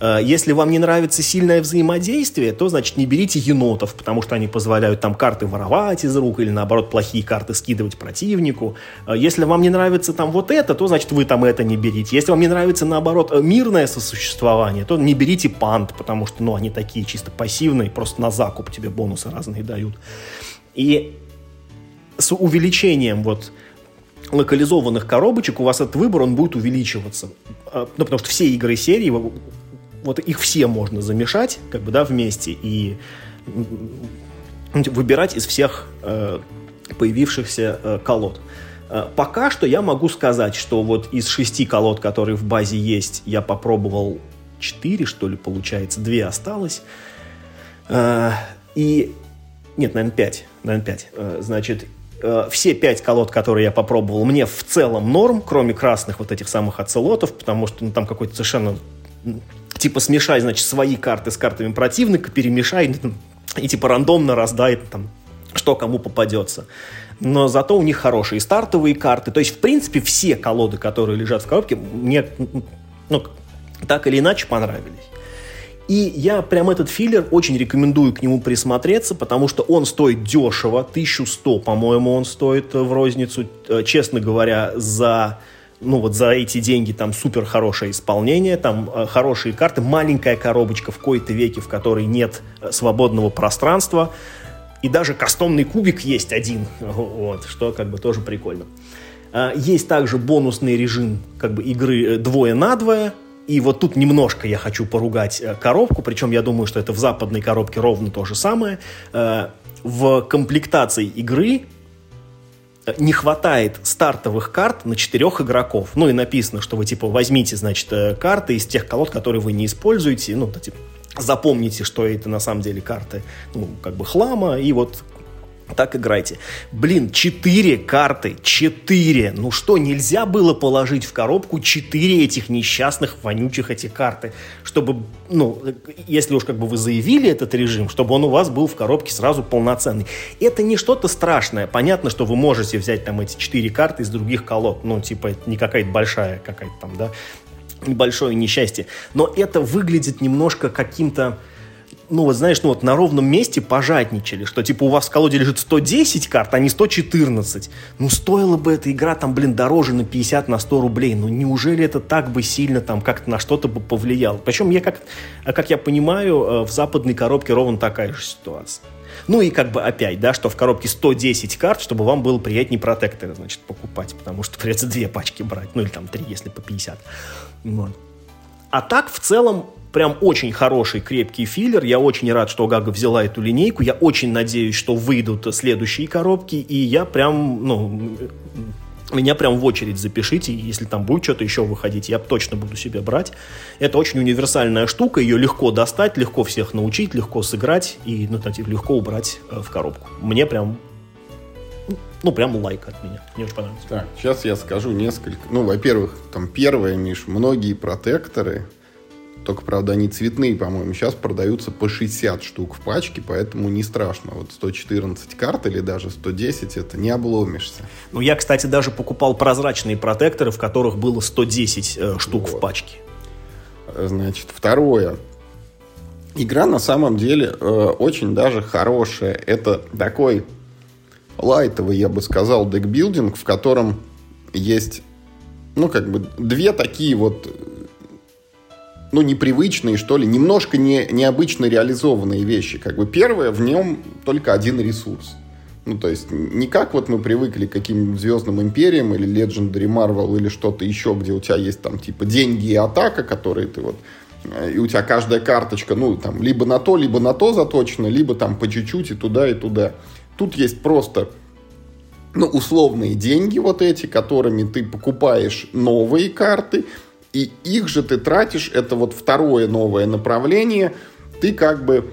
Э, если вам не нравится сильное взаимодействие, то, значит, не берите енотов, потому что они позволяют там карты воровать из рук или, наоборот, плохие карты скидывать противнику. Э, если вам не нравится там вот это, то, значит, вы там это не берите. Если вам не нравится, наоборот, э, мирное сосуществование, то не берите пант, потому что, ну, они такие чисто пассивные, просто на закуп тебе бонусы разные дают. И с увеличением вот локализованных коробочек у вас этот выбор, он будет увеличиваться. А, ну, потому что все игры серии, вот их все можно замешать, как бы, да, вместе и выбирать из всех э, появившихся э, колод. Э, пока что я могу сказать, что вот из шести колод, которые в базе есть, я попробовал четыре, что ли, получается, две осталось. Э, и... Нет, наверное, пять. Наверное, пять. Э, значит, все пять колод, которые я попробовал, мне в целом норм, кроме красных вот этих самых оцелотов, потому что ну, там какой-то совершенно типа смешай, значит, свои карты с картами противника, перемешай и типа рандомно раздай там, что кому попадется. Но зато у них хорошие стартовые карты. То есть, в принципе, все колоды, которые лежат в коробке, мне ну, так или иначе понравились. И я прям этот филлер очень рекомендую к нему присмотреться, потому что он стоит дешево, 1100, по-моему, он стоит в розницу. Э, честно говоря, за ну вот за эти деньги там супер хорошее исполнение, там э, хорошие карты, маленькая коробочка в кои-то веке, в которой нет э, свободного пространства, и даже кастомный кубик есть один, вот, что как бы тоже прикольно. Э, есть также бонусный режим как бы игры э, двое на двое, и вот тут немножко я хочу поругать э, коробку, причем я думаю, что это в западной коробке ровно то же самое. Э, в комплектации игры э, не хватает стартовых карт на четырех игроков. Ну и написано, что вы типа возьмите, значит, карты из тех колод, которые вы не используете, ну, типа, запомните, что это на самом деле карты, ну, как бы хлама, и вот так играйте. Блин, четыре карты, четыре. Ну что, нельзя было положить в коробку четыре этих несчастных, вонючих эти карты, чтобы, ну, если уж как бы вы заявили этот режим, чтобы он у вас был в коробке сразу полноценный. Это не что-то страшное. Понятно, что вы можете взять там эти четыре карты из других колод. Ну, типа, это не какая-то большая какая-то там, да, небольшое несчастье. Но это выглядит немножко каким-то ну вот знаешь, ну вот на ровном месте пожадничали, что типа у вас в колоде лежит 110 карт, а не 114. Ну стоила бы эта игра там, блин, дороже на 50, на 100 рублей. Ну неужели это так бы сильно там как-то на что-то бы повлияло? Причем я как, как я понимаю, э, в западной коробке ровно такая же ситуация. Ну и как бы опять, да, что в коробке 110 карт, чтобы вам было приятнее протекторы, значит, покупать, потому что придется две пачки брать, ну или там три, если по 50. Вот. А так, в целом, прям очень хороший, крепкий филлер. Я очень рад, что Гага взяла эту линейку. Я очень надеюсь, что выйдут следующие коробки. И я прям, ну, меня прям в очередь запишите, если там будет что-то еще выходить, я точно буду себе брать. Это очень универсальная штука, ее легко достать, легко всех научить, легко сыграть и ну, легко убрать э, в коробку. Мне прям ну, прям лайк от меня. Мне очень понравилось.
Так, сейчас я скажу несколько. Ну, во-первых, там первое, Миш, многие протекторы только, правда, они цветные, по-моему. Сейчас продаются по 60 штук в пачке, поэтому не страшно. Вот 114 карт или даже 110, это не обломишься.
Ну, я, кстати, даже покупал прозрачные протекторы, в которых было 110 э, штук вот. в пачке.
Значит, второе. Игра на самом деле э, очень даже хорошая. Это такой лайтовый, я бы сказал, декбилдинг, в котором есть, ну, как бы, две такие вот ну, непривычные, что ли, немножко не, необычно реализованные вещи. Как бы первое, в нем только один ресурс. Ну, то есть, не как вот мы привыкли к каким-нибудь Звездным Империям или Legendary Marvel или что-то еще, где у тебя есть там типа деньги и атака, которые ты вот э, и у тебя каждая карточка, ну, там, либо на то, либо на то заточена, либо там по чуть-чуть и туда, и туда. Тут есть просто ну, условные деньги вот эти, которыми ты покупаешь новые карты, и их же ты тратишь, это вот второе новое направление, ты как бы...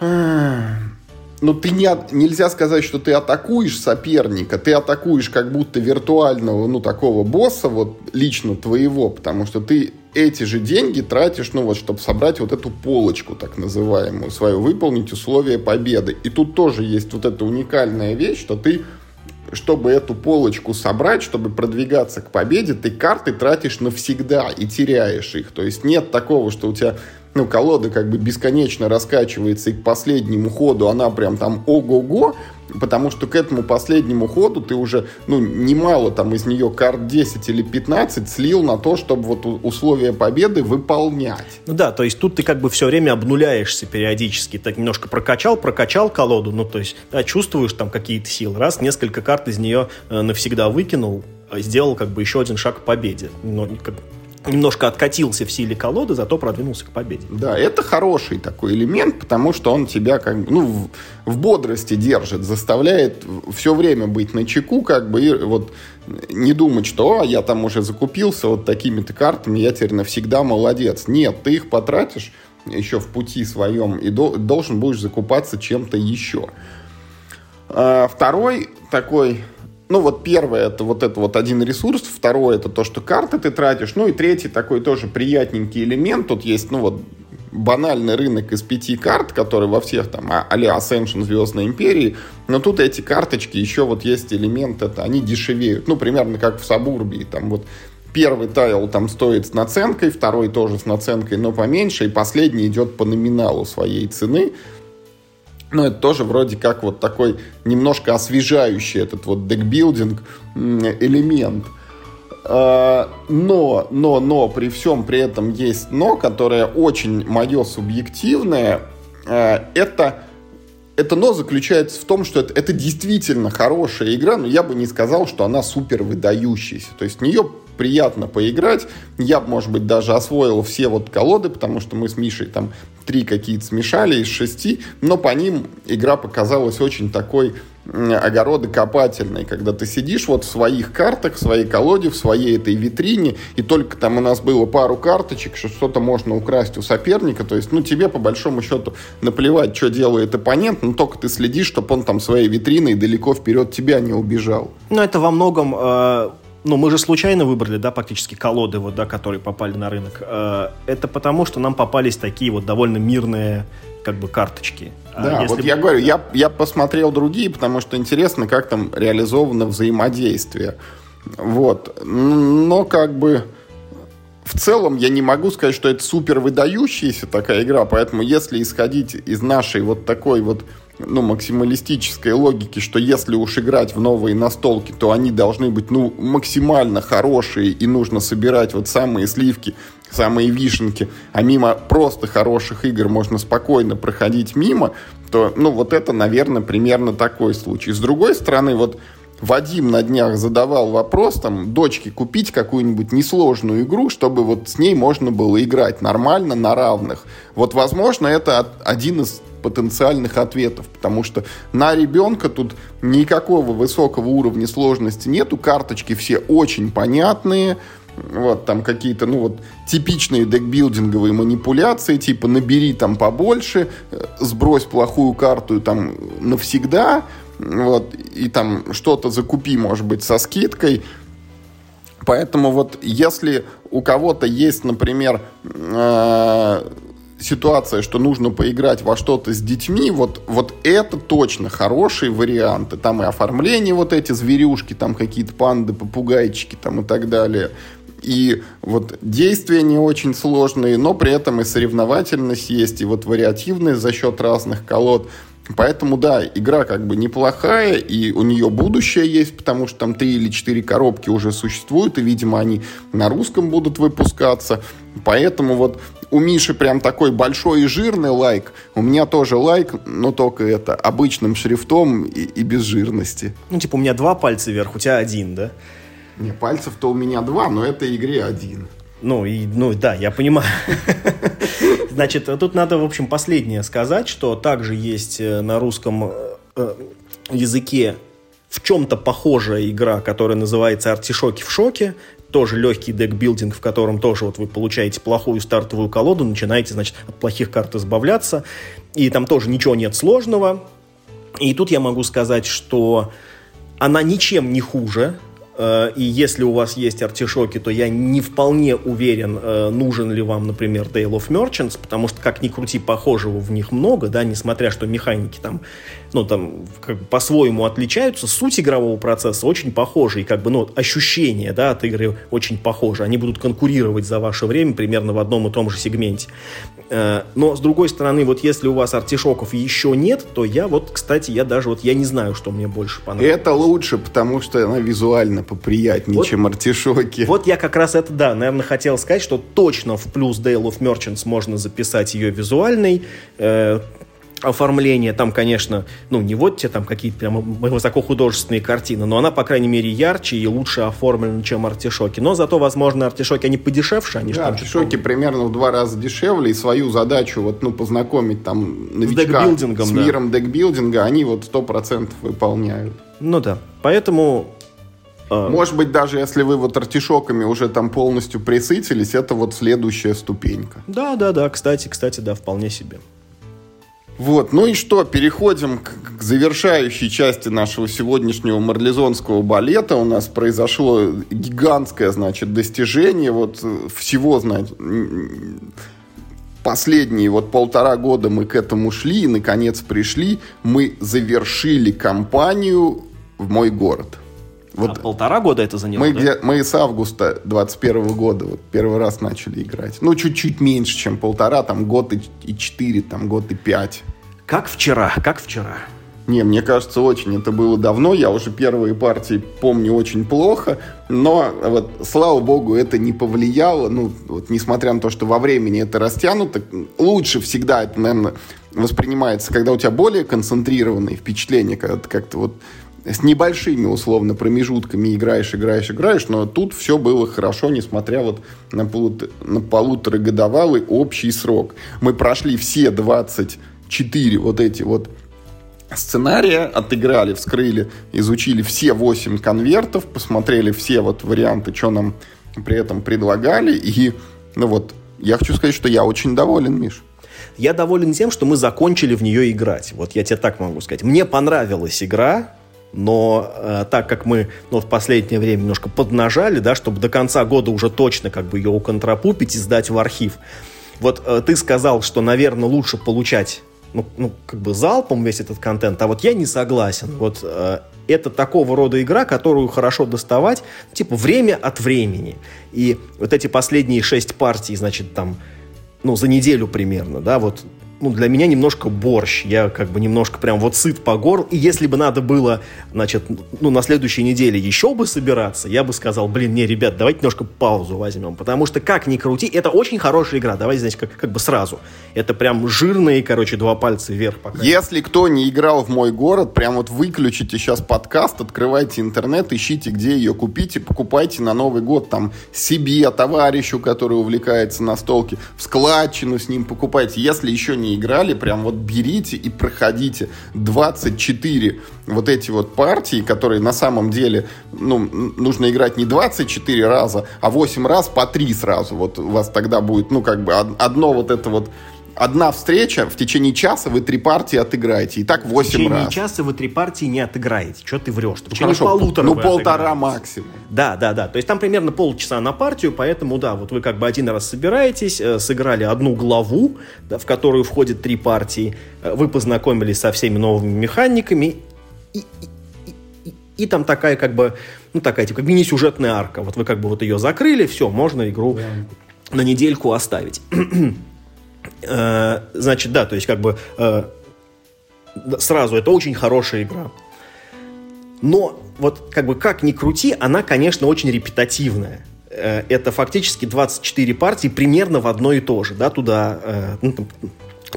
Ну, ты не, нельзя сказать, что ты атакуешь соперника, ты атакуешь как будто виртуального, ну, такого босса, вот, лично твоего, потому что ты эти же деньги тратишь, ну вот, чтобы собрать вот эту полочку, так называемую, свою, выполнить условия победы. И тут тоже есть вот эта уникальная вещь, что ты, чтобы эту полочку собрать, чтобы продвигаться к победе, ты карты тратишь навсегда и теряешь их. То есть нет такого, что у тебя ну, колода как бы бесконечно раскачивается, и к последнему ходу она прям там ого-го, потому что к этому последнему ходу ты уже, ну, немало там из нее карт 10 или 15 слил на то, чтобы вот условия победы выполнять.
Ну да, то есть тут ты как бы все время обнуляешься периодически, так немножко прокачал, прокачал колоду, ну, то есть да, чувствуешь там какие-то силы, раз, несколько карт из нее э, навсегда выкинул, а сделал как бы еще один шаг к победе. Но как, немножко откатился в силе колоды, зато продвинулся к победе.
Да, это хороший такой элемент, потому что он тебя как ну, в, в бодрости держит, заставляет все время быть на чеку, как бы, и вот не думать, что а, я там уже закупился вот такими-то картами, я теперь навсегда молодец. Нет, ты их потратишь еще в пути своем и до, должен будешь закупаться чем-то еще. А, второй такой ну, вот первое, это вот это вот один ресурс, второе, это то, что карты ты тратишь, ну, и третий такой тоже приятненький элемент, тут есть, ну, вот банальный рынок из пяти карт, который во всех там а-ля Ascension Звездной Империи, но тут эти карточки еще вот есть элемент, это они дешевеют, ну, примерно как в Сабурбии, там вот первый тайл там стоит с наценкой, второй тоже с наценкой, но поменьше, и последний идет по номиналу своей цены, но это тоже вроде как вот такой немножко освежающий этот вот декбилдинг элемент. А, но, но, но, при всем при этом есть но, которое очень мое субъективное. А, это, это но заключается в том, что это, это действительно хорошая игра, но я бы не сказал, что она супер выдающаяся. То есть в нее приятно поиграть. Я, может быть, даже освоил все вот колоды, потому что мы с Мишей там три какие-то смешали из шести, но по ним игра показалась очень такой огородокопательной, когда ты сидишь вот в своих картах, в своей колоде, в своей этой витрине, и только там у нас было пару карточек, что что-то можно украсть у соперника, то есть, ну, тебе по большому счету наплевать, что делает оппонент, но только ты следишь, чтобы он там своей витриной далеко вперед тебя не убежал.
Ну, это во многом э, ну, мы же случайно выбрали, да, практически колоды, вот, да, которые попали на рынок. Э, это потому, что нам попались такие вот довольно мирные, как бы, карточки.
А да, а вот я говорю, я, я посмотрел другие, потому что интересно, как там реализовано взаимодействие. Вот. Но, как бы, в целом я не могу сказать, что это супер выдающаяся такая игра, поэтому если исходить из нашей вот такой вот ну, максималистической логики, что если уж играть в новые настолки, то они должны быть, ну, максимально хорошие, и нужно собирать вот самые сливки, самые вишенки, а мимо просто хороших игр можно спокойно проходить мимо, то, ну, вот это, наверное, примерно такой случай. С другой стороны, вот Вадим на днях задавал вопрос, там, дочке купить какую-нибудь несложную игру, чтобы вот с ней можно было играть нормально, на равных. Вот, возможно, это один из потенциальных ответов, потому что на ребенка тут никакого высокого уровня сложности нету, карточки все очень понятные, вот, там какие-то, ну вот, типичные декбилдинговые манипуляции, типа набери там побольше, э, сбрось плохую карту там навсегда, вот, и там что-то закупи, может быть, со скидкой. Поэтому вот если у кого-то есть, например, э, ситуация, что нужно поиграть во что-то с детьми, вот, вот это точно хорошие варианты. Там и оформление вот эти зверюшки, там какие-то панды, попугайчики там и так далее. И вот действия не очень сложные, но при этом и соревновательность есть, и вот вариативность за счет разных колод. Поэтому, да, игра как бы неплохая, и у нее будущее есть, потому что там три или четыре коробки уже существуют, и, видимо, они на русском будут выпускаться. Поэтому вот у Миши прям такой большой и жирный лайк. У меня тоже лайк, но только это обычным шрифтом и, и без жирности.
Ну, типа, у меня два пальца вверх, у тебя один, да?
Не, пальцев-то у меня два, но это игре один.
Ну, и, ну да, я понимаю. Значит, тут надо, в общем, последнее сказать, что также есть э, на русском э, языке в чем-то похожая игра, которая называется «Артишоки в шоке», тоже легкий декбилдинг, в котором тоже вот вы получаете плохую стартовую колоду, начинаете, значит, от плохих карт избавляться, и там тоже ничего нет сложного. И тут я могу сказать, что она ничем не хуже, Э, и если у вас есть артишоки, то я не вполне уверен, э, нужен ли вам, например, Dale of Merchants, потому что, как ни крути, похожего в них много, да, несмотря что механики там, ну, там, как бы по-своему отличаются, суть игрового процесса очень похожа, и как бы, ну, ощущения, да, от игры очень похожи. Они будут конкурировать за ваше время примерно в одном и том же сегменте. Э, но, с другой стороны, вот если у вас артишоков еще нет, то я вот, кстати, я даже вот, я не знаю, что мне больше понравилось.
Это лучше, потому что она визуально поприятнее, вот, чем артишоки.
Вот я как раз это, да, наверное, хотел сказать, что точно в плюс Dale of Merchants можно записать ее визуальный, э, оформление, там, конечно, ну, не вот те там какие-то прям высокохудожественные картины, но она, по крайней мере, ярче и лучше оформлена, чем артишоки. Но зато, возможно, артишоки, они подешевше, они
да, артишоки примерно в два раза дешевле, и свою задачу вот, ну, познакомить там новичка с, с миром да. декбилдинга, они вот сто процентов выполняют.
Ну да, поэтому
а. может быть, даже если вы вот артишоками уже там полностью присытились, это вот следующая ступенька.
Да, да, да, кстати, кстати, да, вполне себе.
Вот, ну и что, переходим к, к завершающей части нашего сегодняшнего марлезонского балета. У нас произошло гигантское, значит, достижение. Вот э, всего, значит, последние вот полтора года мы к этому шли и, наконец, пришли. Мы завершили кампанию в мой город.
Вот а полтора года это заняло,
мы, да? мы с августа 21 года вот первый раз начали играть. Ну, чуть-чуть меньше, чем полтора, там год и, и четыре, там год и пять.
Как вчера, как вчера.
Не, мне кажется, очень это было давно. Я уже первые партии помню очень плохо. Но вот, слава богу, это не повлияло. Ну, вот, несмотря на то, что во времени это растянуто, лучше всегда это, наверное, воспринимается, когда у тебя более концентрированные впечатления, когда ты как-то вот с небольшими, условно, промежутками играешь, играешь, играешь, но тут все было хорошо, несмотря вот на, полут... на полуторагодовалый общий срок. Мы прошли все 24 вот эти вот сценария, отыграли, вскрыли, изучили все 8 конвертов, посмотрели все вот варианты, что нам при этом предлагали, и, ну вот, я хочу сказать, что я очень доволен, Миш.
Я доволен тем, что мы закончили в нее играть. Вот я тебе так могу сказать. Мне понравилась игра, но э, так как мы ну, в последнее время немножко поднажали, да, чтобы до конца года уже точно как бы ее уконтрапупить и сдать в архив. Вот э, ты сказал, что, наверное, лучше получать ну, ну, как бы залпом весь этот контент, а вот я не согласен. Вот э, это такого рода игра, которую хорошо доставать, типа, время от времени. И вот эти последние шесть партий, значит, там, ну, за неделю примерно, да, вот ну, для меня немножко борщ. Я как бы немножко прям вот сыт по горлу. И если бы надо было, значит, ну, на следующей неделе еще бы собираться, я бы сказал, блин, не, ребят, давайте немножко паузу возьмем. Потому что, как ни крути, это очень хорошая игра. Давайте, значит, как, как бы сразу. Это прям жирные, короче, два пальца вверх. Пока.
Если кто не играл в мой город, прям вот выключите сейчас подкаст, открывайте интернет, ищите, где ее купить и покупайте на Новый год там себе, товарищу, который увлекается на столке, в складчину с ним покупайте. Если еще не играли, прям вот берите и проходите 24 вот эти вот партии, которые на самом деле, ну, нужно играть не 24 раза, а 8 раз по 3 сразу. Вот у вас тогда будет, ну, как бы одно вот это вот одна встреча, в течение часа вы три партии отыграете. И так восемь раз. В
течение
раз.
часа вы три партии не отыграете. Что ты врешь? В
ну, течение Хорошо, полутора Ну, полтора максимум.
Да, да, да. То есть там примерно полчаса на партию, поэтому, да, вот вы как бы один раз собираетесь, э, сыграли одну главу, да, в которую входит три партии, э, вы познакомились со всеми новыми механиками, и, и, и, и там такая как бы, ну такая типа мини-сюжетная арка. Вот вы как бы вот ее закрыли, все, можно игру да. на недельку оставить. Э, значит, да, то есть как бы э, сразу это очень хорошая игра. Но вот как бы как ни крути, она, конечно, очень репетативная. Э, это фактически 24 партии примерно в одно и то же, да, туда, ну, там,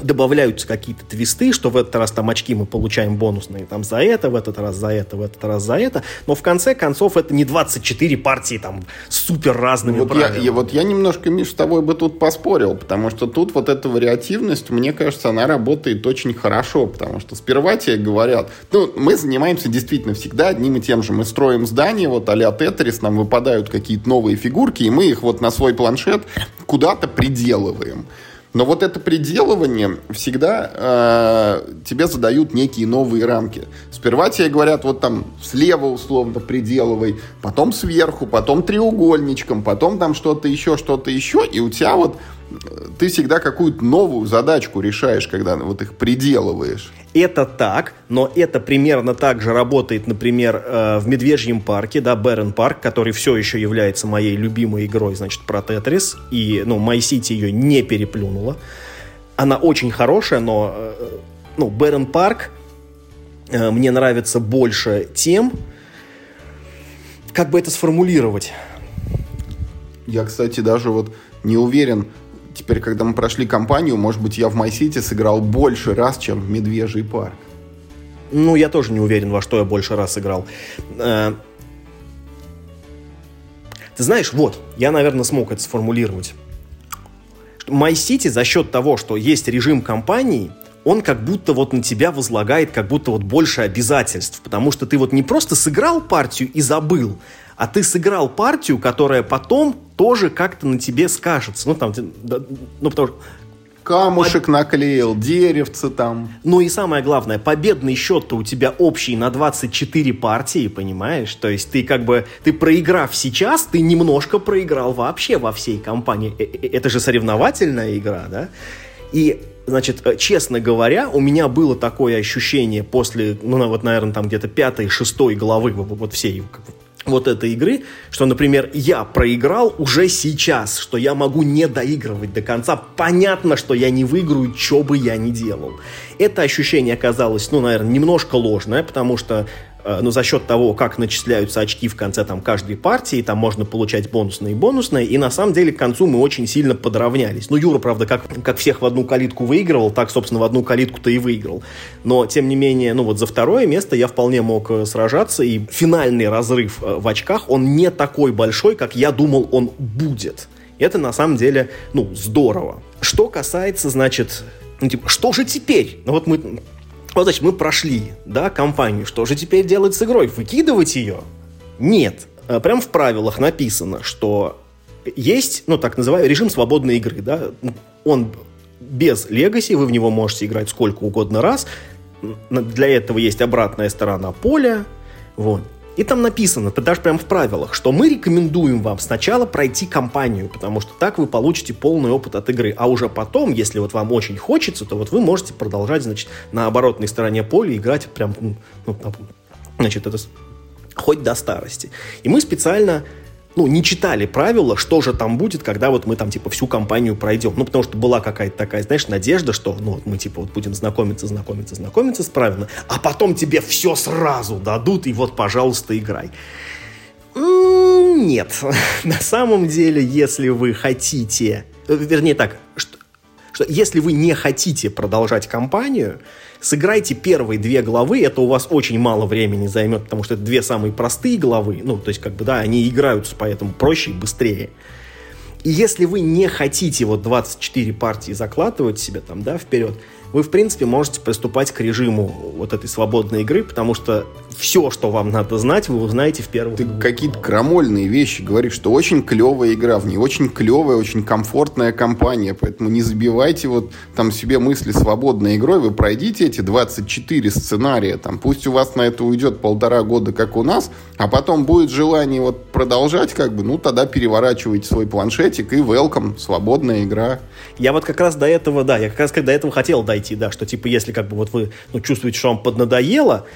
добавляются какие-то твисты, что в этот раз там очки мы получаем бонусные там за это, в этот раз за это, в этот раз за это, но в конце концов это не 24 партии там супер разными
вот
правилами.
Я, вот я немножко, Миш, с тобой бы тут поспорил, потому что тут вот эта вариативность, мне кажется, она работает очень хорошо, потому что сперва тебе говорят, ну, мы занимаемся действительно всегда одним и тем же, мы строим здание, вот а-ля Тетрис, нам выпадают какие-то новые фигурки, и мы их вот на свой планшет куда-то приделываем. Но вот это приделывание всегда э, тебе задают некие новые рамки. Сперва тебе говорят, вот там слева условно приделывай, потом сверху, потом треугольничком, потом там что-то еще, что-то еще, и у тебя вот ты всегда какую-то новую задачку решаешь, когда вот их приделываешь.
Это так, но это примерно так же работает, например, э, в Медвежьем парке, да, Бэрон парк, который все еще является моей любимой игрой, значит, про Тетрис, и, ну, MyCity ее не переплюнула. Она очень хорошая, но, э, ну, Бэрон парк э, мне нравится больше тем, как бы это сформулировать.
Я, кстати, даже вот не уверен, теперь, когда мы прошли кампанию, может быть, я в MyCity сыграл больше раз, чем в Медвежий парк.
Ну, я тоже не уверен, во что я больше раз играл. Э, ты знаешь, вот, я, наверное, смог это сформулировать. MyCity за счет того, что есть режим кампании, он как будто вот на тебя возлагает как будто вот больше обязательств, потому что ты вот не просто сыграл партию и забыл, а ты сыграл партию, которая потом тоже как-то на тебе скажется. Ну, там, ну, потому что
камушек наклеил, деревце там.
Ну и самое главное, победный счет-то у тебя общий на 24 партии, понимаешь? То есть ты как бы, ты проиграв сейчас, ты немножко проиграл вообще во всей компании. Э, э, это же соревновательная игра, да? И Значит, э, честно говоря, у меня было такое ощущение после, ну, вот, наверное, там где-то пятой, шестой главы вот всей вот этой игры, что, например, я проиграл уже сейчас, что я могу не доигрывать до конца. Понятно, что я не выиграю, что бы я ни делал. Это ощущение оказалось, ну, наверное, немножко ложное, потому что но за счет того, как начисляются очки в конце там каждой партии, там можно получать бонусные и бонусные, и на самом деле к концу мы очень сильно подравнялись. Ну, Юра, правда, как, как всех в одну калитку выигрывал, так, собственно, в одну калитку-то и выиграл. Но, тем не менее, ну вот за второе место я вполне мог э, сражаться, и финальный разрыв э, в очках, он не такой большой, как я думал он будет. Это на самом деле, ну, здорово. Что касается, значит, ну, типа, что же теперь? Ну вот мы вот, значит, мы прошли, да, компанию. Что же теперь делать с игрой? Выкидывать ее? Нет. Э, прям в правилах написано, что есть, ну, так называемый режим свободной игры, да. Он без легаси, вы в него можете играть сколько угодно раз. Для этого есть обратная сторона поля. Вот. И там написано, это даже прям в правилах, что мы рекомендуем вам сначала пройти кампанию, потому что так вы получите полный опыт от игры. А уже потом, если вот вам очень хочется, то вот вы можете продолжать, значит, на оборотной стороне поля играть прям, ну, значит, это хоть до старости. И мы специально ну, не читали правила, что же там будет, когда вот мы там, типа, всю компанию пройдем. Ну, потому что была какая-то такая, знаешь, надежда, что, ну, вот мы, типа, вот будем знакомиться, знакомиться, знакомиться с правилами, а потом тебе все сразу дадут, и вот, пожалуйста, играй. Нет. На самом деле, если вы хотите... Вернее так, что, если вы не хотите продолжать кампанию, Сыграйте первые две главы, это у вас очень мало времени займет, потому что это две самые простые главы, ну, то есть, как бы, да, они играются, поэтому проще и быстрее. И если вы не хотите вот 24 партии закладывать себе там, да, вперед, вы, в принципе, можете приступать к режиму вот этой свободной игры, потому что все, что вам надо знать, вы узнаете в первых
Ты какие-то крамольные вещи говоришь, что очень клевая игра, в ней очень клевая, очень комфортная компания, поэтому не забивайте вот там себе мысли свободной игрой, вы пройдите эти 24 сценария, там пусть у вас на это уйдет полтора года, как у нас, а потом будет желание вот продолжать, как бы, ну тогда переворачивайте свой планшетик и welcome, свободная игра.
Я вот как раз до этого, да, я как раз до этого хотел дойти, да, что типа если как бы вот вы ну, чувствуете, что вам поднадоело,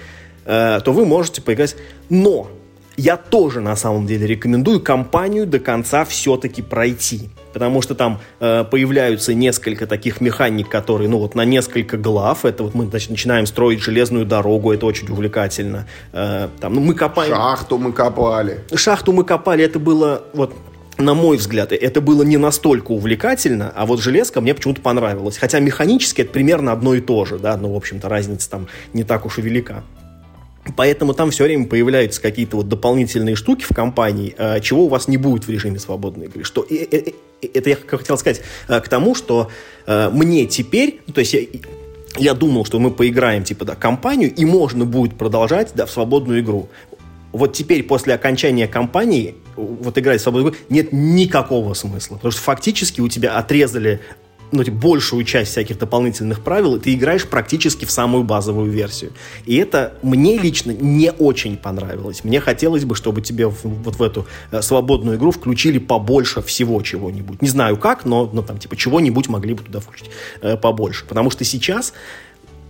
э, то вы можете поиграть. Но я тоже на самом деле рекомендую компанию до конца все-таки пройти. Потому что там э, появляются несколько таких механик, которые, ну вот на несколько глав, это вот мы значит, начинаем строить железную дорогу, это очень увлекательно. Э, там, ну, мы копаем...
Шахту мы копали.
Шахту мы копали, это было вот на мой взгляд, это было не настолько увлекательно, а вот железка мне почему-то понравилась. Хотя механически это примерно одно и то же, да, но, в общем-то, разница там не так уж и велика. Поэтому там все время появляются какие-то вот дополнительные штуки в компании, э, чего у вас не будет в режиме свободной игры. Что, это я хотел сказать э, к тому, что э, мне теперь, ну, то есть я, я думал, что мы поиграем типа да компанию и можно будет продолжать да в свободную игру. Вот теперь после окончания кампании вот играть в свободную нет никакого смысла, потому что фактически у тебя отрезали ну, типа, большую часть всяких дополнительных правил, и ты играешь практически в самую базовую версию. И это мне лично не очень понравилось. Мне хотелось бы, чтобы тебе в, вот в эту э, свободную игру включили побольше всего чего-нибудь. Не знаю как, но, но там, типа, чего-нибудь могли бы туда включить э, побольше. Потому что сейчас,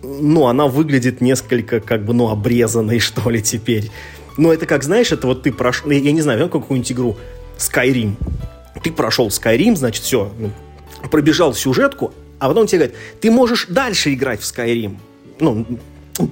ну, она выглядит несколько, как бы, ну, обрезанной, что ли, теперь. Но это как, знаешь, это вот ты прошел, я не знаю, какую-нибудь игру Skyrim. Ты прошел Skyrim, значит, все, ну, пробежал сюжетку, а потом тебе говорят, ты можешь дальше играть в Skyrim. Ну,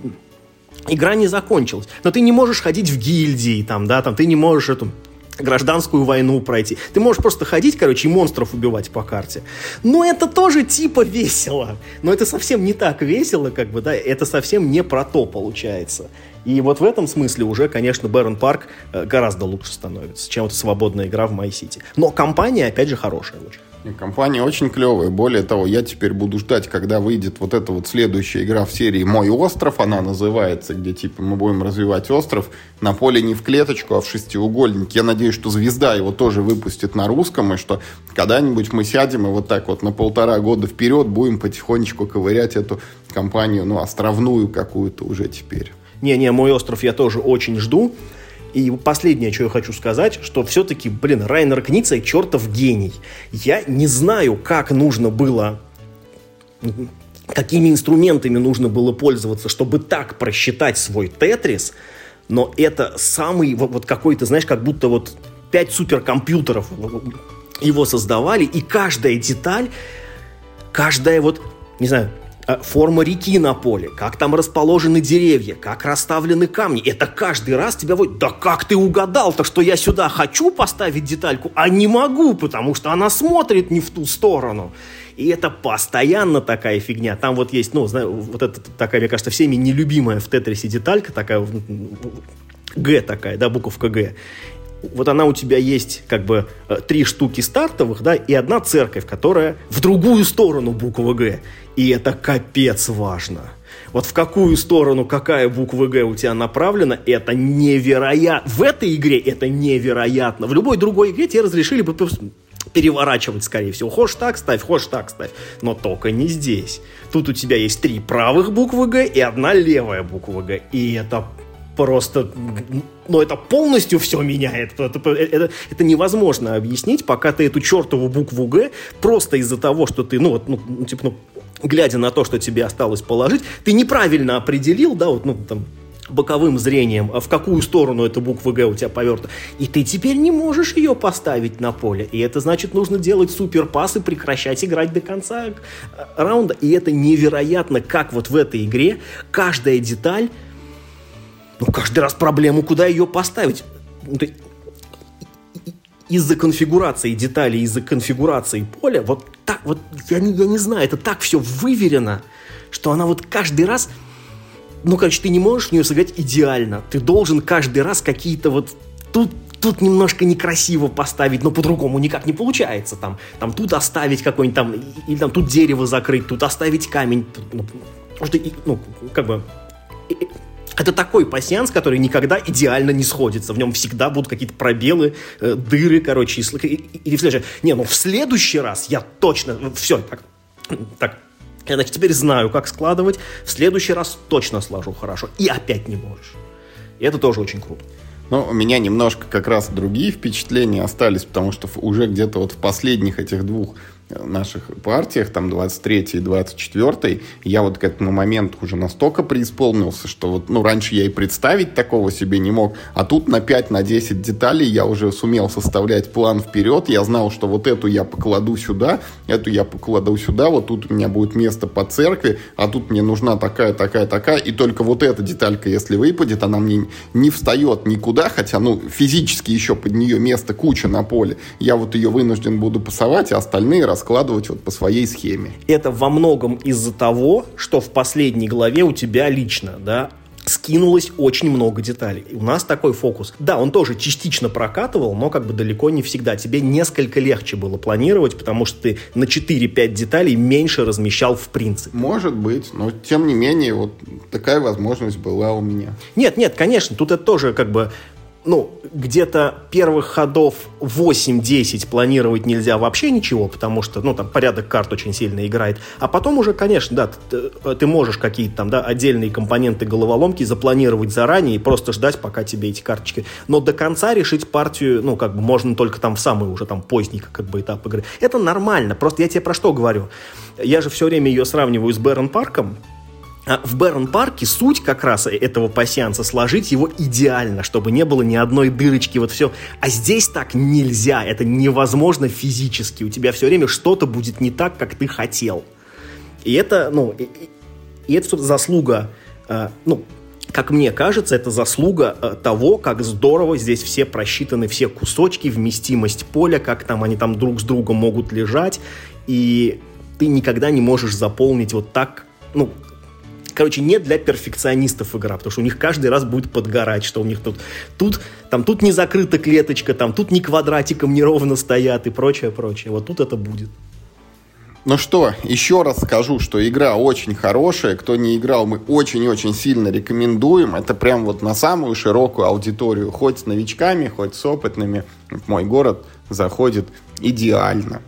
игра не закончилась. Но ты не можешь ходить в гильдии, там, да, там, ты не можешь эту гражданскую войну пройти. Ты можешь просто ходить, короче, и монстров убивать по карте. Но это тоже типа весело. Но это совсем не так весело, как бы, да, это совсем не про то получается. И вот в этом смысле уже, конечно, Бэрон Парк э, гораздо лучше становится, чем вот свободная игра в Сити. Но компания, опять же, хорошая очень.
Компания очень клевая. Более того, я теперь буду ждать, когда выйдет вот эта вот следующая игра в серии «Мой остров». Она называется, где типа мы будем развивать остров на поле не в клеточку, а в шестиугольник. Я надеюсь, что «Звезда» его тоже выпустит на русском, и что когда-нибудь мы сядем и вот так вот на полтора года вперед будем потихонечку ковырять эту компанию, ну, островную какую-то уже теперь.
Не-не, «Мой остров» я тоже очень жду. И последнее, что я хочу сказать, что все-таки, блин, Райнер Кницей чертов гений. Я не знаю, как нужно было какими инструментами нужно было пользоваться, чтобы так просчитать свой Тетрис, но это самый вот, вот какой-то, знаешь, как будто вот пять суперкомпьютеров его создавали, и каждая деталь, каждая вот, не знаю, форма реки на поле, как там расположены деревья, как расставлены камни. Это каждый раз тебя вот, да как ты угадал, так что я сюда хочу поставить детальку, а не могу, потому что она смотрит не в ту сторону. И это постоянно такая фигня. Там вот есть, ну, знаю, вот это такая, мне кажется, всеми нелюбимая в Тетрисе деталька, такая, Г такая, да, буковка Г вот она у тебя есть как бы э, три штуки стартовых, да, и одна церковь, которая в другую сторону буквы Г. И это капец важно. Вот в какую сторону какая буква Г у тебя направлена, это невероятно. В этой игре это невероятно. В любой другой игре тебе разрешили бы переворачивать, скорее всего. Хочешь так ставь, хочешь так ставь. Но только не здесь. Тут у тебя есть три правых буквы Г и одна левая буква Г. И это просто, ну, это полностью все меняет. Это, это, это невозможно объяснить, пока ты эту чертову букву Г просто из-за того, что ты, ну, вот, ну, ну, типа, ну, глядя на то, что тебе осталось положить, ты неправильно определил, да, вот, ну, там, боковым зрением, а в какую сторону эта буква Г у тебя повернута. И ты теперь не можешь ее поставить на поле. И это значит, нужно делать суперпас и прекращать играть до конца э, раунда. И это невероятно, как вот в этой игре каждая деталь ну, каждый раз проблему, куда ее поставить. Ну, из-за конфигурации деталей, из-за конфигурации поля, вот так, вот, я не, я не знаю, это так все выверено, что она вот каждый раз, ну, короче, ты не можешь в нее сыграть идеально. Ты должен каждый раз какие-то вот тут тут немножко некрасиво поставить, но по-другому никак не получается. Там, там тут оставить какой-нибудь там, или там тут дерево закрыть, тут оставить камень. Ну, что, ну, как бы это такой пассианс, который никогда идеально не сходится. В нем всегда будут какие-то пробелы, э, дыры, короче, и, и, и в следующий Не, ну в следующий раз я точно... Все, так, так, я, значит, теперь знаю, как складывать. В следующий раз точно сложу хорошо. И опять не можешь. И это тоже очень круто.
Ну, у меня немножко как раз другие впечатления остались, потому что уже где-то вот в последних этих двух наших партиях, там 23 и 24 я вот к этому моменту уже настолько преисполнился, что вот, ну, раньше я и представить такого себе не мог, а тут на 5, на 10 деталей я уже сумел составлять план вперед, я знал, что вот эту я покладу сюда, эту я покладу сюда, вот тут у меня будет место по церкви, а тут мне нужна такая, такая, такая, и только вот эта деталька, если выпадет, она мне не встает никуда, хотя, ну, физически еще под нее место куча на поле, я вот ее вынужден буду пасовать, а остальные раскладывать вот по своей схеме.
Это во многом из-за того, что в последней главе у тебя лично, да, скинулось очень много деталей. И у нас такой фокус. Да, он тоже частично прокатывал, но как бы далеко не всегда. Тебе несколько легче было планировать, потому что ты на 4-5 деталей меньше размещал в принципе.
Может быть, но тем не менее вот такая возможность была у меня.
Нет, нет, конечно, тут это тоже как бы ну, где-то первых ходов 8-10 планировать нельзя вообще ничего, потому что, ну, там порядок карт очень сильно играет. А потом уже, конечно, да, ты, ты можешь какие-то там, да, отдельные компоненты головоломки запланировать заранее и просто ждать, пока тебе эти карточки. Но до конца решить партию, ну, как бы можно только там в самый уже там поздний как бы этап игры. Это нормально, просто я тебе про что говорю. Я же все время ее сравниваю с Бэрон Парком, в Бэрон Парке суть как раз этого пассианса сложить его идеально, чтобы не было ни одной дырочки, вот все. А здесь так нельзя, это невозможно физически. У тебя все время что-то будет не так, как ты хотел. И это, ну, и, и это заслуга, э, ну, как мне кажется, это заслуга э, того, как здорово здесь все просчитаны, все кусочки, вместимость поля, как там они там друг с другом могут лежать, и ты никогда не можешь заполнить вот так, ну, короче, не для перфекционистов игра, потому что у них каждый раз будет подгорать, что у них тут, тут, там, тут не закрыта клеточка, там, тут не квадратиком неровно стоят и прочее, прочее. Вот тут это будет.
Ну что, еще раз скажу, что игра очень хорошая. Кто не играл, мы очень-очень сильно рекомендуем. Это прям вот на самую широкую аудиторию. Хоть с новичками, хоть с опытными. В мой город заходит идеально.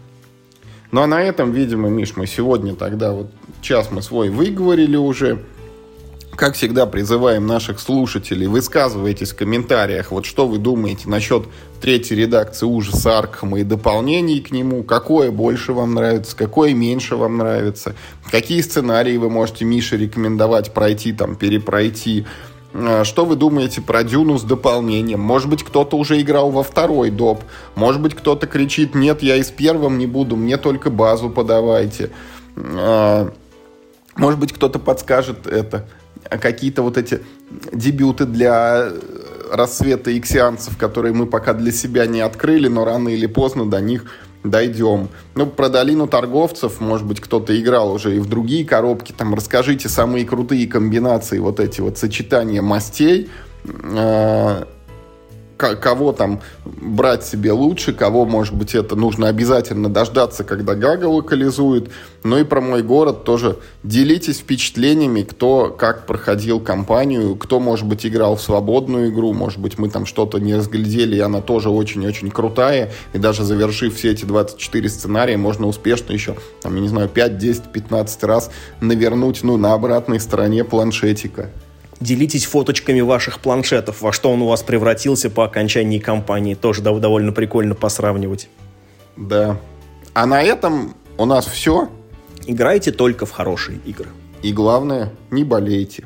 Ну а на этом, видимо, Миш, мы сегодня тогда вот час мы свой выговорили уже. Как всегда, призываем наших слушателей, высказывайтесь в комментариях, вот что вы думаете насчет третьей редакции ужаса Аркхама и дополнений к нему, какое больше вам нравится, какое меньше вам нравится, какие сценарии вы можете Мише рекомендовать пройти, там, перепройти, что вы думаете про Дюну с дополнением? Может быть, кто-то уже играл во второй доп. Может быть, кто-то кричит, нет, я и с первым не буду, мне только базу подавайте. А, может быть, кто-то подскажет это. А какие-то вот эти дебюты для рассвета иксианцев, которые мы пока для себя не открыли, но рано или поздно до них дойдем. Ну, про долину торговцев, может быть, кто-то играл уже и в другие коробки. Там расскажите самые крутые комбинации, вот эти вот сочетания мастей. Кого там брать себе лучше, кого, может быть, это нужно обязательно дождаться, когда Гага локализует. Ну и про мой город тоже делитесь впечатлениями, кто как проходил кампанию, кто, может быть, играл в свободную игру, может быть, мы там что-то не разглядели, и она тоже очень-очень крутая, и даже завершив все эти 24 сценария, можно успешно еще, там, я не знаю, 5, 10, 15 раз навернуть, ну, на обратной стороне планшетика.
Делитесь фоточками ваших планшетов, во что он у вас превратился по окончании кампании. Тоже довольно прикольно посравнивать.
Да. А на этом у нас все.
Играйте только в хорошие игры.
И главное, не болейте.